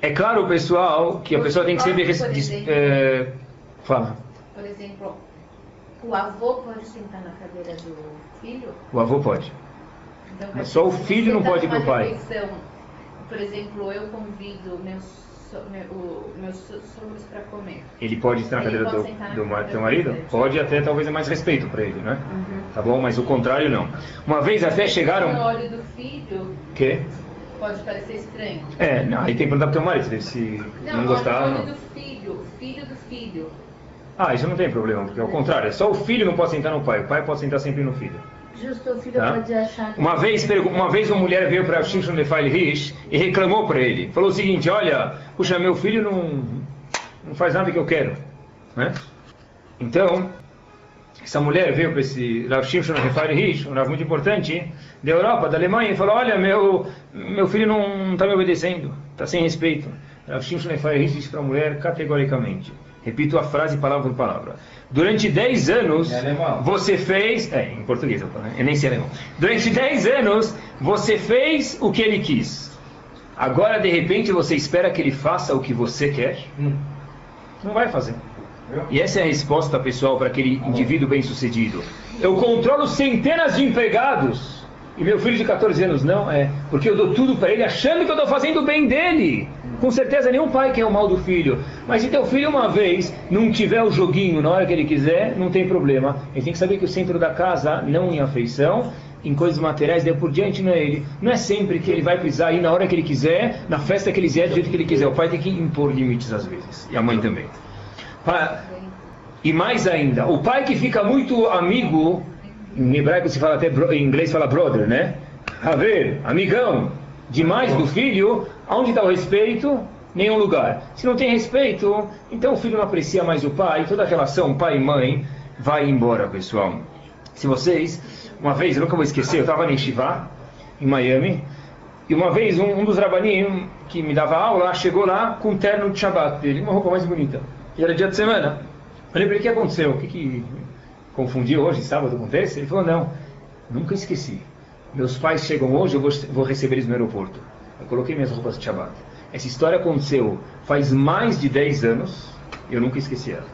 É claro, pessoal, que a pessoa tem que sempre. é, fala. Por exemplo, o avô pode sentar na cadeira do filho? O avô pode. Então, Mas só o filho não sentar pode ir pro numa pai. refeição, Por exemplo, eu convido meus, meu- o- meus sogros para comer. Ele pode estar na Ele cadeira do, na do teu do marido? Pode até talvez é mais respeito para ele, né? Uhum. Tá bom? Mas o contrário não. Uma vez até chegaram. olho do filho Quê? pode parecer estranho. É, não, aí tem que perguntar pro teu marido se Não, não no gostar. olho Não. do filho, o filho do filho. Ah, isso não tem problema, porque ao contrário, é só o filho não pode sentar no pai, o pai pode sentar sempre no filho. Justo o filho Tá? pode achar. Uma vez, uma vez uma mulher veio para Shimshon Lefail Rish e reclamou para ele. Falou o seguinte, olha, puxa, meu filho não, não faz nada que eu quero. Né? Então, essa mulher veio para esse Rav Shimshon Lefail Rish, um Rav muito importante, da Europa, da Alemanha, e falou, olha, meu, meu filho não está me obedecendo, está sem respeito. Rav Shimshon Lefail Rish disse para a mulher categoricamente, repito a frase palavra por palavra, durante 10 anos, você fez, é, em português, eu, né? nem sei alemão. Durante 10 anos, você fez o que ele quis. Agora, de repente, você espera que ele faça o que você quer? Hum. Não vai fazer. E essa é a resposta, pessoal, para aquele indivíduo bem-sucedido. Eu controlo centenas de empregados. E meu filho de 14 anos não, é porque eu dou tudo para ele achando que eu estou fazendo o bem dele. Com certeza nenhum pai quer o mal do filho. Mas se teu filho uma vez não tiver o joguinho na hora que ele quiser, não tem problema. Ele tem que saber que o centro da casa, não em afeição, em coisas materiais, daí por diante não é ele. Não é sempre que ele vai precisar ir na hora que ele quiser, na festa que ele quiser, do jeito que ele quiser. O pai tem que impor limites às vezes. E a mãe também. E mais ainda, o pai que fica muito amigo, em hebraico se fala até, em inglês fala brother, né? A ver, amigão, demais do filho, aonde está o respeito? Nenhum lugar. Se não tem respeito, então o filho não aprecia mais o pai, toda a relação pai e mãe vai embora, pessoal. Se vocês, uma vez, eu nunca vou esquecer, eu estava em Shiva, em Miami, e uma vez um, um dos rabanim que me dava aula chegou lá com um terno de Shabbat dele, uma roupa mais bonita. E era dia de semana. Eu lembrei o que aconteceu, o que, que confundiu hoje, sábado acontece? Ele falou, não, nunca esqueci. Meus pais chegam hoje, eu vou, vou receber eles no aeroporto. Eu coloquei minhas roupas de Shabbat. Essa história aconteceu faz mais de 10 anos, eu nunca esqueci ela.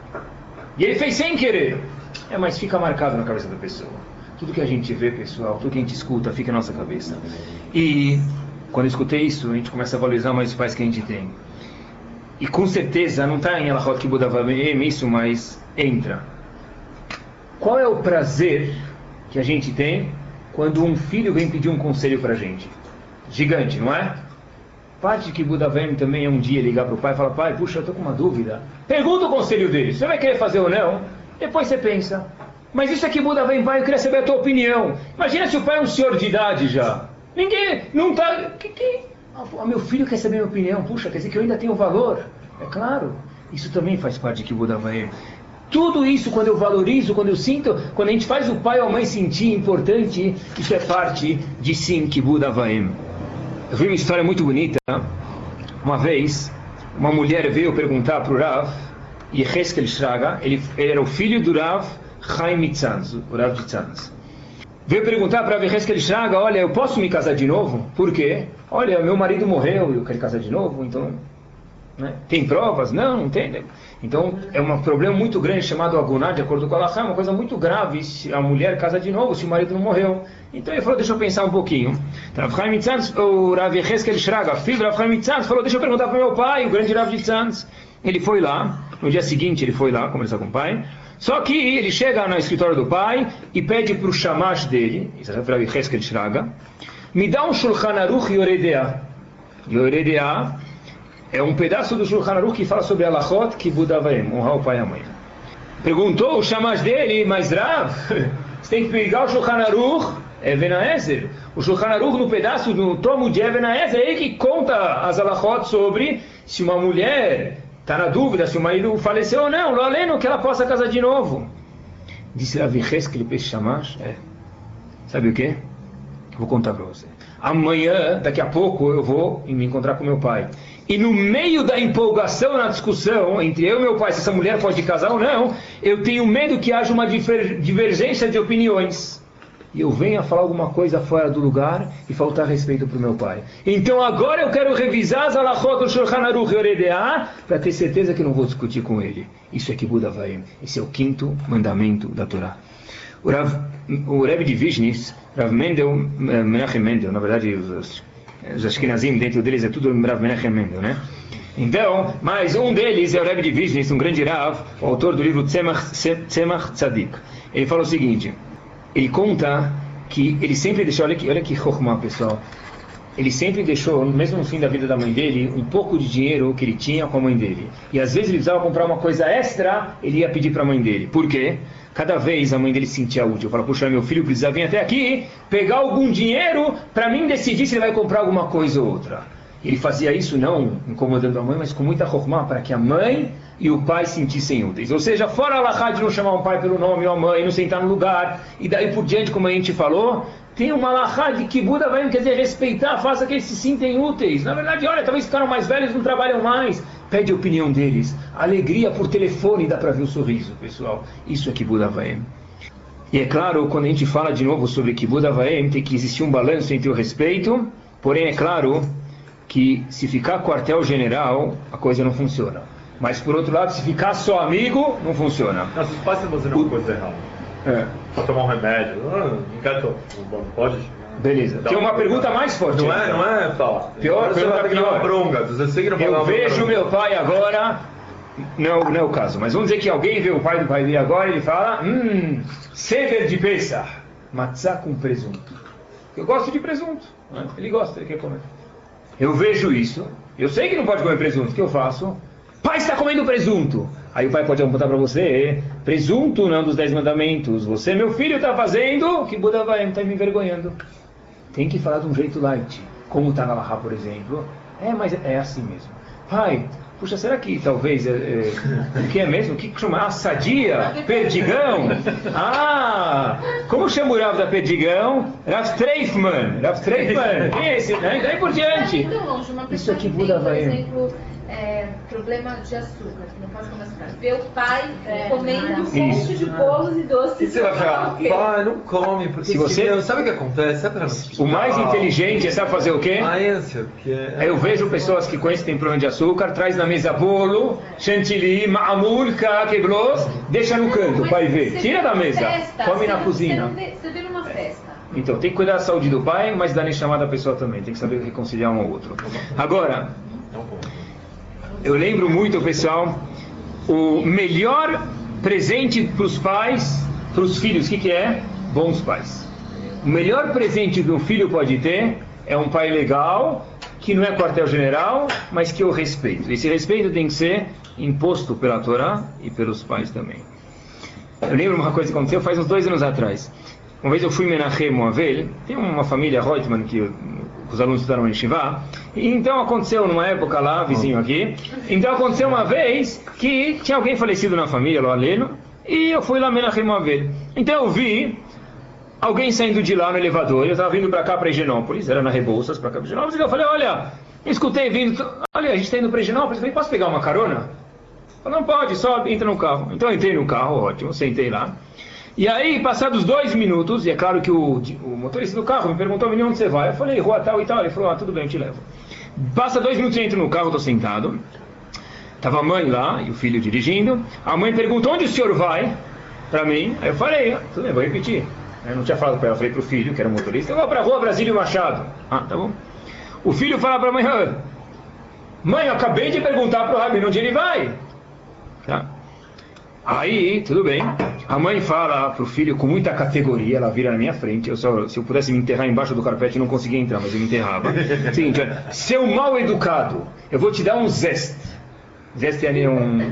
E ele fez sem querer. É, mas fica marcado na cabeça da pessoa. Tudo que a gente vê, pessoal, tudo que a gente escuta, fica na nossa cabeça. E quando eu escutei isso, a gente começa a valorizar mais os pais que a gente tem. E com certeza, não está em Alahot Kibudavavim isso, mas entra. Qual é o prazer que a gente tem quando um filho vem pedir um conselho para gente. Gigante, não é? Parte que Buda vem também é um dia ligar para o pai e falar, pai, puxa, eu estou com uma dúvida. Pergunta o conselho dele, você vai querer fazer ou não? Depois você pensa. Mas isso aqui Buda vem, pai, eu queria saber a tua opinião. Imagina se o pai é um senhor de idade já. Ninguém, não tá... Que, que... Ah, meu filho quer saber minha opinião. Puxa, quer dizer que eu ainda tenho valor. É claro, isso também faz parte de Buda vem. Tudo isso, quando eu valorizo, quando eu sinto, quando a gente faz o pai ou a mãe sentir importante, isso é parte de sim que Buda Vaem. Eu vi uma história muito bonita. Uma vez, uma mulher veio perguntar para o Rav, Yeheskel Shraga, ele, ele era o filho do Rav Chaim Mitzanz, o Rav de Tzanz. Veio perguntar para Yeheskel Shraga, olha, eu posso me casar de novo? Por quê? Olha, meu marido morreu e eu quero casar de novo, então... Né? Tem provas? Não, não tem. Então, é um problema muito grande chamado aguná, de acordo com a Allah, é uma coisa muito grave se a mulher casa de novo, se o marido não morreu. Então ele falou, deixa eu pensar um pouquinho. Rav Chaim o Shraga, filho do Rav falou, deixa eu perguntar para meu pai, o grande Rav Mitzanz. Ele foi lá, no dia seguinte ele foi lá conversar com o pai, só que ele chega no escritório do pai e pede para o shamash dele, isso é Shraga, me dá um Shulchan Aruch Yoredea. Yoredea é um pedaço do Shulchan Aruch que fala sobre Alachot que Buda vai honrar o pai e a mãe. Perguntou o chamash dele, mas Rav, você tem que pegar o Shulchan Aruch, Even Ezer. O Shulchan Aruch no pedaço, no tomo de Even Ezer, é ele que conta as Alachot sobre se uma mulher está na dúvida se o marido faleceu ou não, aleno que ela possa casar de novo. Disse Rav que ele fez chamash, é. Sabe o que? Vou contar para você. Amanhã, daqui a pouco, eu vou me encontrar com meu pai. E no meio da empolgação na discussão entre eu e meu pai, se essa mulher pode casar ou não, eu tenho medo que haja uma divergência de opiniões. E eu venha falar alguma coisa fora do lugar e faltar respeito para o meu pai. Então agora eu quero revisar as alachot do para ter certeza que não vou discutir com ele. Isso é que Buda vai. Esse é o quinto mandamento da Torá. O, Rav, o Rebbe de Vishnis, Rav Mendel, eh, Menachem Mendel, na verdade os Ashkenazim, dentro deles é tudo Rav Menachem Mendel, né? Então, mas um deles é o Rebbe de Vizhnitz, um grande Rav, o autor do livro Tzemach, Tzadik. Ele fala o seguinte, ele conta que ele sempre deixou, olha que, olha que chokhmah, pessoal, ele sempre deixou, mesmo no fim da vida da mãe dele, um pouco de dinheiro que ele tinha com a mãe dele. E às vezes ele precisava comprar uma coisa extra, ele ia pedir para a mãe dele. Por quê? Cada vez a mãe dele se sentia útil. Fala, puxa, meu filho precisa vir até aqui, pegar algum dinheiro para mim decidir se ele vai comprar alguma coisa ou outra. Ele fazia isso não incomodando a mãe, mas com muita rohmá, para que a mãe e o pai sentissem úteis. Ou seja, fora a de não chamar um pai pelo nome ou a mãe, não sentar no lugar, e daí por diante, como a gente falou, tem uma lahá de que Buda vai quer dizer respeitar, faça que eles se sintem úteis. Na verdade, olha, talvez ficaram mais velhos, não trabalham mais. Pede a opinião deles. Alegria por telefone, dá para ver o sorriso, pessoal. Isso é que Buda vai. E é claro, quando a gente fala de novo sobre que Buda vai, tem que existir um balanço entre o respeito, porém é claro que se ficar quartel-general, a coisa não funciona. Mas por outro lado, se ficar só amigo, não funciona. Mas os pais estão fazendo uma coisa errada. É. Pra tomar um remédio. Ah, não não pode. Beleza. Tem uma pergunta mais forte. Não é, então. não é falar. Pior, você pergunta pior. bronca. Você que não Eu vejo meu pai agora. Não, não é o caso, mas vamos dizer que alguém vê o pai do pai dele agora e ele fala: Hum, seder de Pesach, matzá com presunto. Eu gosto de presunto. né? Ele gosta, ele quer comer. Eu vejo isso, eu sei que não pode comer presunto, o que eu faço? Pai está comendo presunto. Aí o pai pode apontar para você: presunto não é dos dez mandamentos. Você, meu filho, está fazendo que Buda vai, está me envergonhando. Tem que falar de um jeito light, como está na Lahá, por exemplo. É, mas é assim mesmo. Pai, puxa, será que talvez. É, é, o que é mesmo? O que chama? Ah, sadia? Perdigão? Ah! Como chama o Rav da Perdigão? Rav Treifman. Rav Treifman. É esse? Né? Daí por diante. Isso aqui que Buda vai- é, problema de açúcar, que não pode comer açúcar. Vê o pai É, comendo um monte de bolos e doces. E você vai falar, o quê? pai, não come, porque Se você- senão- sabe o que acontece? Sabe O mais inteligente, sabe fazer o quê? A ânsia, porque é- Aí eu vejo pessoas que conhecem que têm problema de açúcar, traz na mesa bolo, chantilly, ma'amul, queblos, deixa no canto, o pai vê. Tira da mesa, festa, come na não- cozinha. Você, não vê, numa festa. Então, tem que cuidar da saúde do pai, mas da chamada da pessoa também. Tem que saber reconciliar um ao outro. Agora, eu lembro muito, pessoal, o melhor presente para os pais, para os filhos, o que, que é? Bons pais. O melhor presente que um filho pode ter é um pai legal, que não é quartel-general, mas que eu respeito. Esse respeito tem que ser imposto pela Torá e pelos pais também. Eu lembro uma coisa que aconteceu faz uns dois anos atrás. Uma vez eu fui em Menachem Moavel, tem uma família Reutemann que os alunos estudaram em Shivá, e então aconteceu numa época lá, vizinho aqui, então aconteceu uma vez que tinha alguém falecido na família, lá aleno, e eu fui lá em Menachem Moavel. Então eu vi alguém saindo de lá no elevador, eu estava vindo para cá, para Higienópolis, era na Rebouças, para cá, para Higienópolis, e eu falei, olha, escutei vindo, olha, a gente está indo para Higienópolis, eu falei, posso pegar uma carona? Falei, não pode, sobe, entra no carro. Então eu entrei no carro, ótimo, sentei lá. E aí, passados dois minutos, e é claro que o, o motorista do carro me perguntou, menino, onde você vai? Eu falei, rua tal e tal. Ele falou, ah, tudo bem, eu te levo. Passa dois minutos, eu entro no carro, estou sentado. Tava a mãe lá e o filho dirigindo. A mãe perguntou, onde o senhor vai? Para mim. Aí eu falei, ah, tudo bem, vou repetir. Eu não tinha falado para ela, falei para o filho, que era motorista, eu vou para a rua Brasília Machado. Ah, tá bom. O filho fala para a mãe, ah, mãe, eu acabei de perguntar para o Rabino onde ele vai. Tá? Aí, tudo bem. A mãe fala pro filho com muita categoria, ela vira na minha frente. Eu só, se eu pudesse me enterrar embaixo do carpete, eu não conseguia entrar, mas eu me enterrava. Seguinte, seu mal educado, eu vou te dar um zest. Zest é um,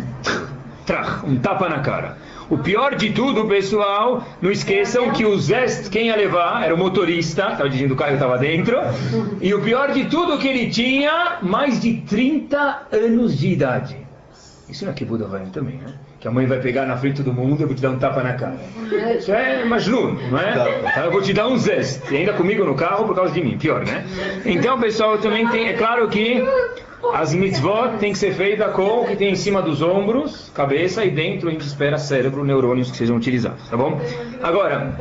trach, um tapa na cara. O pior de tudo, pessoal, não esqueçam que o Zest, quem ia levar, era o motorista, estava dirigindo o carro estava dentro. E o pior de tudo, que ele tinha mais de 30 anos de idade. Isso não é que Buda vai também, né? Que a mãe vai pegar na frente do mundo e eu vou te dar um tapa na cara. Isso é Majnun, não é? Tá, Eu vou te dar um zest. E ainda comigo no carro por causa de mim. Pior, né? Então, pessoal, também tem... É claro que as mitzvot tem que ser feita com o que tem em cima dos ombros, cabeça e dentro a gente espera cérebro, neurônios que sejam utilizados, tá bom? Agora,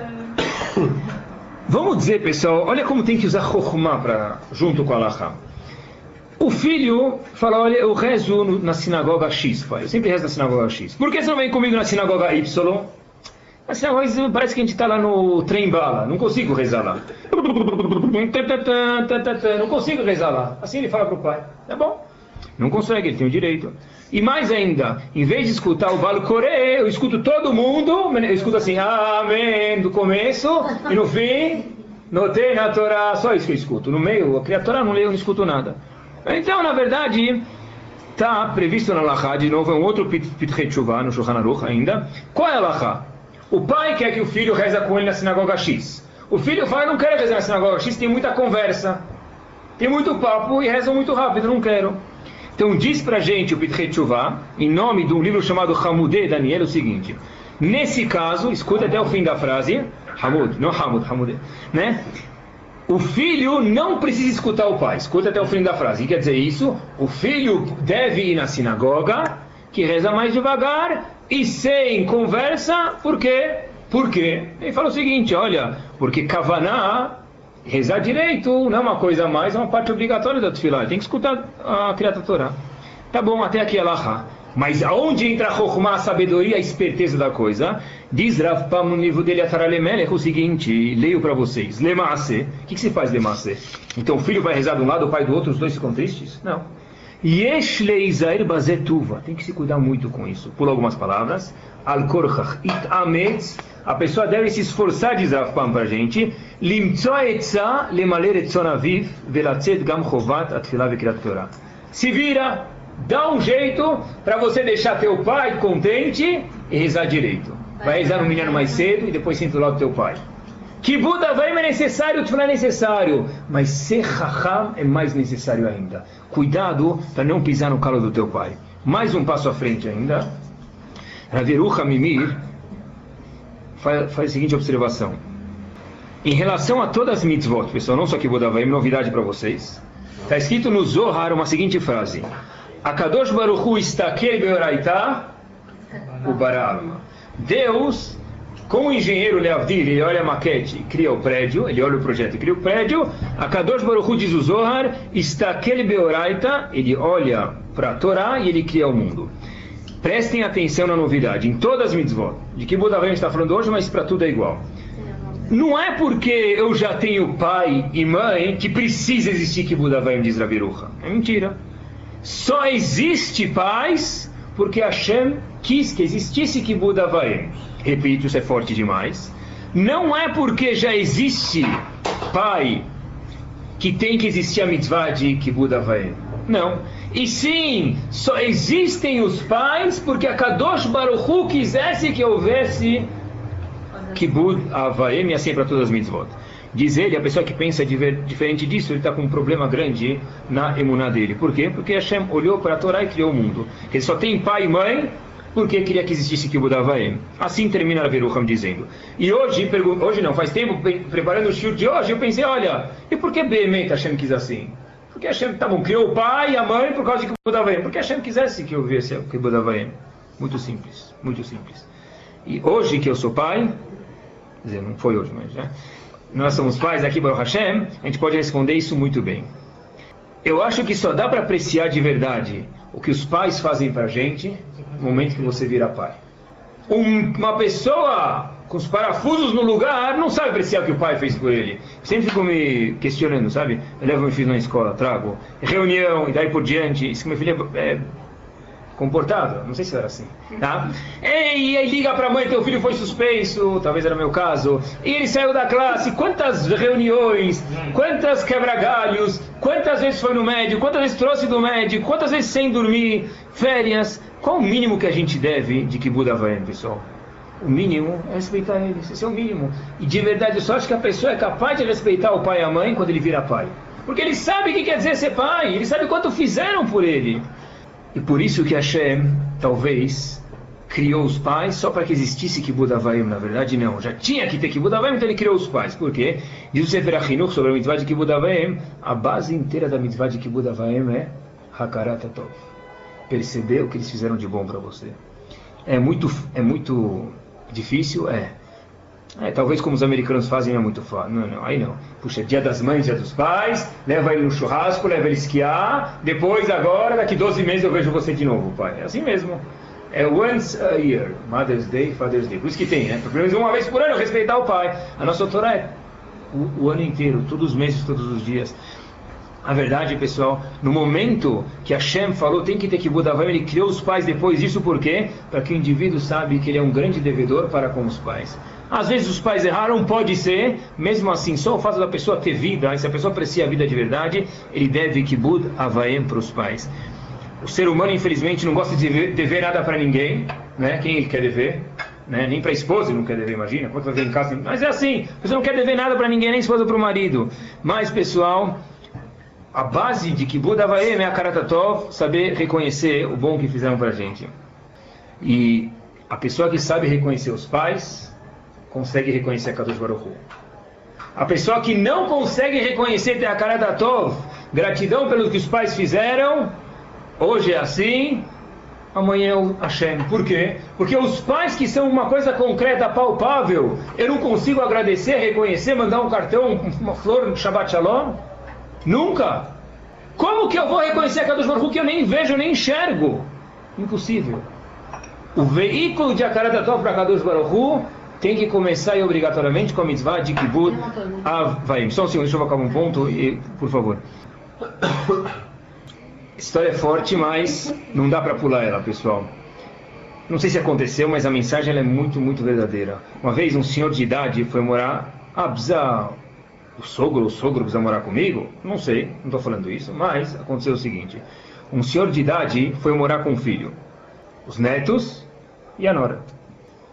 vamos dizer, pessoal, olha como tem que usar chokhmah junto com a Allahá. O filho fala, olha, eu rezo na sinagoga X, pai. Eu sempre rezo na sinagoga X. Por que você não vem comigo na sinagoga Y? Na sinagoga parece que a gente está lá no trem bala. Não consigo rezar lá. Não consigo rezar lá. Assim ele fala para o pai. Tá bom. Não consegue, ele tem o direito. E mais ainda, em vez de escutar o Valo Coré, eu escuto todo mundo, eu escuto assim, Amém, do começo, e no fim, notei na Torá, só isso que eu escuto. No meio, a criatura não leio, não escuto nada. Então, na verdade, está previsto na Laha, de novo, é um outro Pitchet Tshuva, no Shulchan Aruch ainda. Qual é a Laha? O pai quer que o filho reza com ele na sinagoga X. O filho fala, não quero rezar na sinagoga X, tem muita conversa. Tem muito papo e rezam muito rápido, não quero. Então diz pra gente o Pitchet Tshuva, em nome de um livro chamado Hamudé Daniel, o seguinte. Nesse caso, escuta até o fim da frase, Hamud, não Hamud, Hamudé, né? O filho não precisa escutar o pai. Escuta até o fim da frase. O que quer dizer isso? O filho deve ir na sinagoga, que reza mais devagar e sem conversa. Por quê? Por quê? Ele fala o seguinte, olha, porque Kavaná, rezar direito, não é uma coisa a mais, é uma parte obrigatória da Tfilah. Tem que escutar a Kriyat Torá. Tá bom, até aqui Alahá. Mas aonde entra a Chokhmah, a sabedoria, a esperteza da coisa? Diz Rav Pam no livro dele Ataralemele o seguinte, leio para vocês. Lemaase. O que, que se faz Lemaase? Então o filho vai rezar de um lado, o pai do outro, os dois ficam tristes? Não. Yesh leizair bazetuva. Tem que se cuidar muito com isso. Por algumas palavras. Al korchach it. A pessoa deve se esforçar, diz Rav Pam para a gente. Limtzoa etza lemaler etzon aviv velatzet gam chovat vekrat Torah. Se vira, dá um jeito para você deixar teu pai contente e rezar direito. Vai rezar no menino mais cedo e depois senta lá do teu pai. Que Buda vai é necessário, Tefilá é necessário, mas ser Raham é mais necessário ainda. Cuidado para não pisar no calo do teu pai. Mais um passo à frente ainda. Raverucha Mimir faz, faz a seguinte observação. Em relação a todas as mitzvot, pessoal, não só que Buda vai, novidade para vocês. Está escrito no Zohar uma seguinte frase. Akadosh Baruch Hu istakel beoraita o baralma. Deus, como o engenheiro Leavdil, ele olha a maquete e cria o prédio, ele olha o projeto e cria o prédio, Akadosh Baruch Hu diz o Zohar, istakel beoraita, ele olha para a Torá e ele cria o mundo. Prestem atenção na novidade, em todas as mitzvot. De que Buda a gente está falando hoje, mas para tudo é igual. Não é porque eu já tenho pai e mãe que precisa existir que Buda diz Rabirucha. É mentira. Só existe paz porque Hashem quis que existisse Buda vai. Repito, isso é forte demais. não é porque já existe pai que tem que existir a mitzvah de Kibbud Avaim. Não. E sim, só existem os pais porque a Kadosh Baruch Hu quisesse que houvesse Kibbud Avaim e assim para todas as mitzvot. Diz ele, a pessoa que pensa diferente disso, ele está com um problema grande na emuná dele. Por quê? Porque Hashem olhou para a Torá e criou o mundo. Ele só tem pai e mãe, porque queria que existisse Kibbud Avaim. Assim termina a Verucham dizendo. E hoje, hoje não, faz tempo, pre- preparando o shiur de hoje, eu pensei, olha, e por que Behemet Hashem quis assim? Porque Hashem, tá bom, criou o pai e a mãe por causa de Kibbud Avaim. Porque Hashem quisesse que houvesse o Kibbud Avaim. Muito simples, muito simples. E hoje que eu sou pai, quer dizer, não foi hoje, mas já. Nós somos pais aqui, Baruch Hashem, a gente pode responder isso muito bem. Eu acho que só dá para apreciar de verdade o que os pais fazem para a gente no momento que você vira pai. Um- uma pessoa com os parafusos no lugar não sabe apreciar o que o pai fez por ele. Sempre fico me questionando, sabe? Eu levo meu filho na escola, trago reunião e daí por diante. Isso que meu filho é, é comportado, não sei se era assim, tá? E aí liga pra mãe, teu filho foi suspenso, talvez era meu caso, e ele saiu da classe, quantas reuniões, quantas quebra-galhos, quantas vezes foi no médico, quantas vezes trouxe do médico, quantas vezes sem dormir, férias, qual o mínimo que a gente deve de que Buda vai, pessoal? O mínimo é respeitar eles, esse é o mínimo. E de verdade, eu só acho que a pessoa é capaz de respeitar o pai e a mãe quando ele vira pai. Porque ele sabe o que quer dizer ser pai, ele sabe quanto fizeram por ele. E por isso que Hashem, talvez, criou os pais só para que existisse Kibbud Avaim. Na verdade, não. Já tinha que ter Kibbud Avaim, então ele criou os pais. Por quê? Diz o Sefer Achinuch sobre a mitzvah de Kibbud Avaim, a base inteira da mitzvah de Kibbud Avaim é Hakarat Tov. Perceber o que eles fizeram de bom para você. É muito, é muito difícil? É. É, talvez como os americanos fazem é muito fácil. Não, não, aí não. Puxa, dia das mães, dia dos pais, leva ele no churrasco, leva ele esquiar, depois agora, daqui 12 meses eu vejo você de novo, pai. É assim mesmo. É once a year, Mother's Day, Father's Day. Por isso que tem, né? Pelo menos uma vez por ano respeitar o pai. A nossa Torá é o, o ano inteiro, todos os meses, todos os dias. A verdade, pessoal, no momento que Hashem falou tem que ter que Budavim, ele criou os pais depois disso, por quê? Para que o indivíduo sabe que ele é um grande devedor para com os pais. Às vezes os pais erraram, pode ser, mesmo assim, só o fato da pessoa ter vida, se a pessoa aprecia a vida de verdade, ele deve Kibud Avaim para os pais. O ser humano, infelizmente, não gosta de dever, nada para ninguém, né? Quem ele quer dever? Né? Nem para a esposa ele não quer dever, imagina. Quando vai ver em casa, mas é assim, você não quer dever nada para ninguém, nem esposa para o marido. Mas, pessoal, a base de Kibud Avaim é a Karatatov, saber reconhecer o bom que fizeram para a gente. E a pessoa que sabe reconhecer os pais, consegue reconhecer a Kadosh Baruch Hu. A pessoa que não consegue reconhecer a Karatatov, gratidão pelo que os pais fizeram, hoje é assim, amanhã é o Hashem. Por quê? Porque os pais que são uma coisa concreta, palpável, eu não consigo agradecer, reconhecer, mandar um cartão, uma flor, um Shabbat Shalom? Nunca! Como que eu vou reconhecer a Kadosh Baruch Hu que eu nem vejo, nem enxergo? Impossível. O veículo de Akaratatov para Kadosh Baruch Hu tem que começar obrigatoriamente com a mitzvah de Kibbud Avaim. Só um segundo, deixa eu colocar um ponto, e, por favor. História é forte, mas não dá para pular ela, pessoal. Não sei se aconteceu, mas a mensagem é muito, muito verdadeira. Uma vez um senhor de idade foi morar. Ah, precisa. O sogro, o sogro precisa morar comigo? Não sei, não estou falando isso, mas aconteceu o seguinte: um senhor de idade foi morar com o filho, os netos e a nora.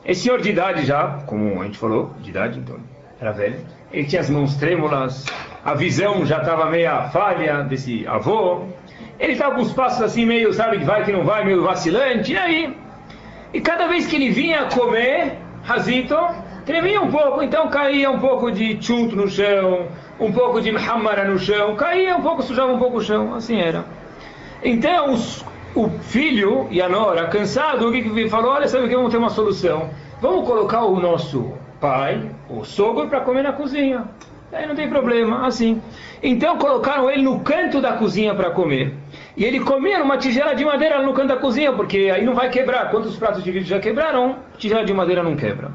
Esse senhor de idade já, como a gente falou, de idade, então era velho, ele tinha as mãos trêmulas, a visão já estava meia falha desse avô, ele estava com os passos assim meio, sabe, que vai que não vai, meio vacilante, e aí? E cada vez que ele vinha comer, Razito, tremia um pouco, então caía um pouco de chunto no chão, um pouco de hamara no chão, caía um pouco, sujava um pouco o chão, assim era. Então, os, o filho e a nora, cansado, o que, que falou? Olha, sabe o que? Vamos ter uma solução. Vamos colocar o nosso pai, o sogro, para comer na cozinha. Aí não tem problema, assim. Então colocaram ele no canto da cozinha para comer. E ele comia numa tigela de madeira no canto da cozinha, porque aí não vai quebrar. Quantos pratos de vidro já quebraram? Tigela de madeira não quebra.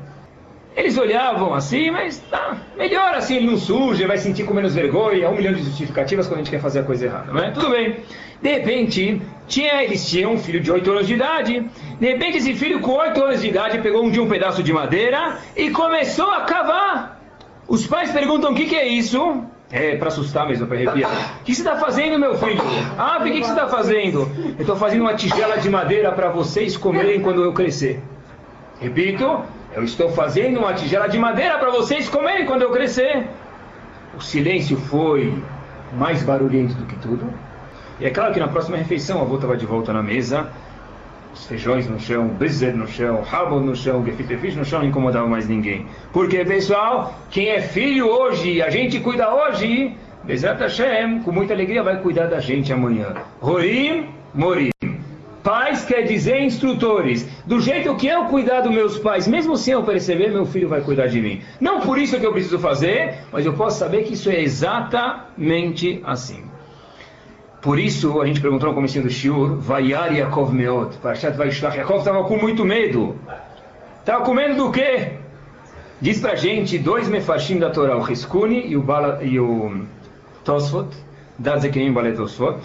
Eles olhavam assim, mas tá melhor assim, ele não suja, vai sentir com menos vergonha, um milhão de justificativas quando a gente quer fazer a coisa errada, não é? Tudo bem. De repente, tinha, eles tinham um filho de 8 anos de idade. De repente, esse filho com 8 anos de idade pegou um dia um pedaço de madeira e começou a cavar. Os pais perguntam: o que, que é isso? É, para assustar mesmo, para arrepiar. O que você está fazendo, meu filho? Ah, o que, que você está fazendo? Eu estou fazendo uma tigela de madeira para vocês comerem quando eu crescer. Repito, eu estou fazendo uma tigela de madeira para vocês comerem quando eu crescer. O silêncio foi mais barulhento do que tudo. E é claro que na próxima refeição a avô estava de volta na mesa, os feijões no chão, bezed no chão, rabo no chão, gefilte no chão, não incomodava mais ninguém. Porque, pessoal, quem é filho hoje, a gente cuida hoje, Bezat Hashem, com muita alegria vai cuidar da gente amanhã. Rorim, morim. Pais quer dizer instrutores. Do jeito que eu cuidar dos meus pais, mesmo sem eu perceber, meu filho vai cuidar de mim. Não por isso que eu preciso fazer, mas eu posso saber que isso é exatamente assim. Por isso, a gente perguntou no começo do Shiur, Vayar Yaakov Meot, Parashat Vaishlach, Yaakov estava com muito medo. Estava com medo do quê? Diz pra gente dois mefashim da Torá, o Hiskuni e o, Bala, e o Tosfot, da Zekenim Bale Tosfot.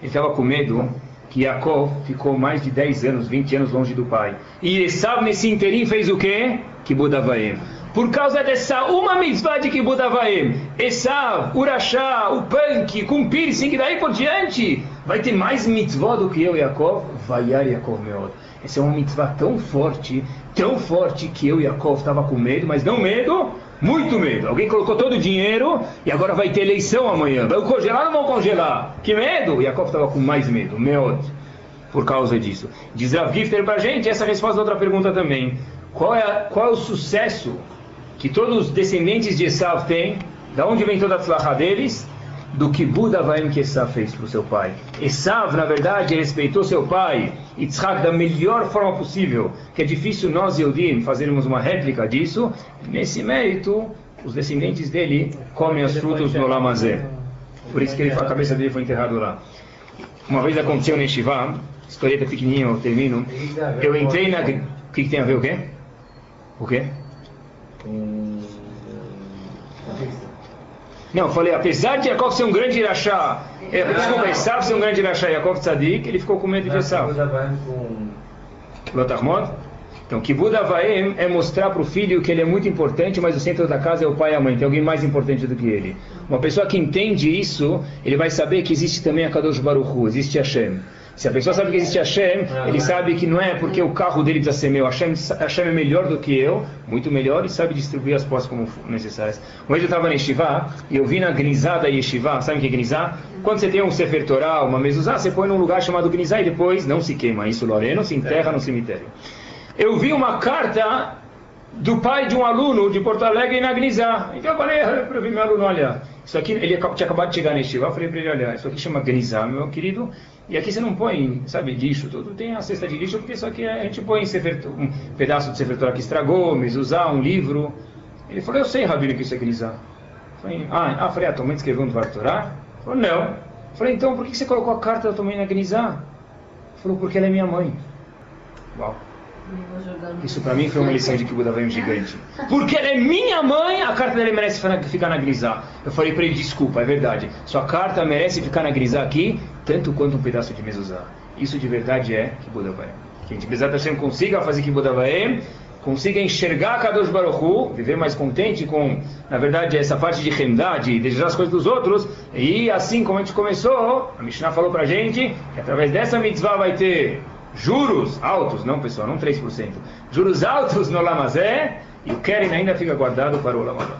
Ele estava com medo que Yaakov ficou mais de 10 anos, 20 anos longe do pai. E Esav nesse interim fez o quê? Que Budavaim. Por causa dessa uma mitzvah de Kibbutz Avaim, Esav, Urachá, o punk, com piercing, e daí por diante, vai ter mais mitzvah do que eu, Yaakov? Vaiar Yaakov Meod. Essa é uma mitzvah tão forte, tão forte que eu, Yaakov, estava com medo, mas não medo, muito medo. Alguém colocou todo o dinheiro e agora vai ter eleição amanhã. Vai congelar ou não congelar? Que medo? Yaakov estava com mais medo, Meod, por causa disso. Diz Rav Gifter pra gente, essa a resposta da outra pergunta também. Qual é, a, qual é o sucesso que todos os descendentes de Esav têm, da onde vem toda a tzlachá deles? Do que Buda Vaim que Esav fez para o seu pai. Esav, na verdade, respeitou seu pai, Yitzhak, da melhor forma possível, que é difícil nós, Eudim, fazermos uma réplica disso. Nesse mérito, os descendentes dele comem os frutos no Lamazé. Por isso que ele, a cabeça dele foi enterrada lá. Uma vez aconteceu no Yeshiva, historieta pequenininha, eu termino. Eu entrei na... O que, que tem a ver o quê? O quê? Não, falei, apesar de Yaakov ser um grande irachá, é, desculpa, Esav ser um grande irachá e tzadik, ele ficou com medo de Esav. Lotarmod? Então, Kibud Avaim é mostrar para o filho que ele é muito importante, mas o centro da casa é o pai e a mãe, tem alguém mais importante do que ele. Uma pessoa que entende isso, ele vai saber que existe também a Kadosh Baruch Hu, existe Hashem. Se a pessoa sabe que existe Hashem, ele sabe que não é porque o carro dele precisa ser meu. Hashem, Hashem é melhor do que eu, muito melhor, e sabe distribuir as posses como necessárias. Uma vez eu estava na Yeshiva, e eu vi na Gnizá da Yeshiva, sabe o que é Gnizá? Quando você tem um Sefer Torah, uma mezuzá, você põe num lugar chamado Gnizá e depois não se queima. Isso, Lorena, se enterra no cemitério. Eu vi uma carta do pai de um aluno de Porto Alegre na Gnizá. Então eu falei para meu aluno, olha, isso aqui, ele tinha acabado de chegar na Yeshiva, eu falei para ele, olha, isso aqui chama Gnizá, meu querido, e aqui você não põe, sabe, lixo, tudo tem a cesta de lixo, porque isso aqui a gente põe um pedaço de Sefer Torah que estragou, usar um livro. Ele falou, eu sei, Rabino, que isso é Gnizá. Falei, ah, ah, falei, a tua mãe escreveu um? Ele falou, não. Falei, então por que você colocou a carta da tua mãe na Gnizá? Ele falou, porque ela é minha mãe. Uau. Isso para mim foi uma lição de Kibbutz Avayim gigante. Porque ela é minha mãe, a carta dela merece ficar na grisá. Eu falei para ele, desculpa, é verdade. Sua carta merece ficar na grisá aqui, tanto quanto um pedaço de mezuzá. Isso de verdade é Kibbutz Avayim. Que a gente, Bezat Hashem, consiga fazer Kibbutz Avayim, consiga enxergar Kadosh Baruch Hu, viver mais contente com, na verdade, essa parte de Hemdah, de desejar as coisas dos outros, e assim como a gente começou, a Mishnah falou pra gente que através dessa mitzvah vai ter juros altos, não pessoal, não 3%, juros altos no Lamazé, e o Keren ainda fica guardado para o Lamazé.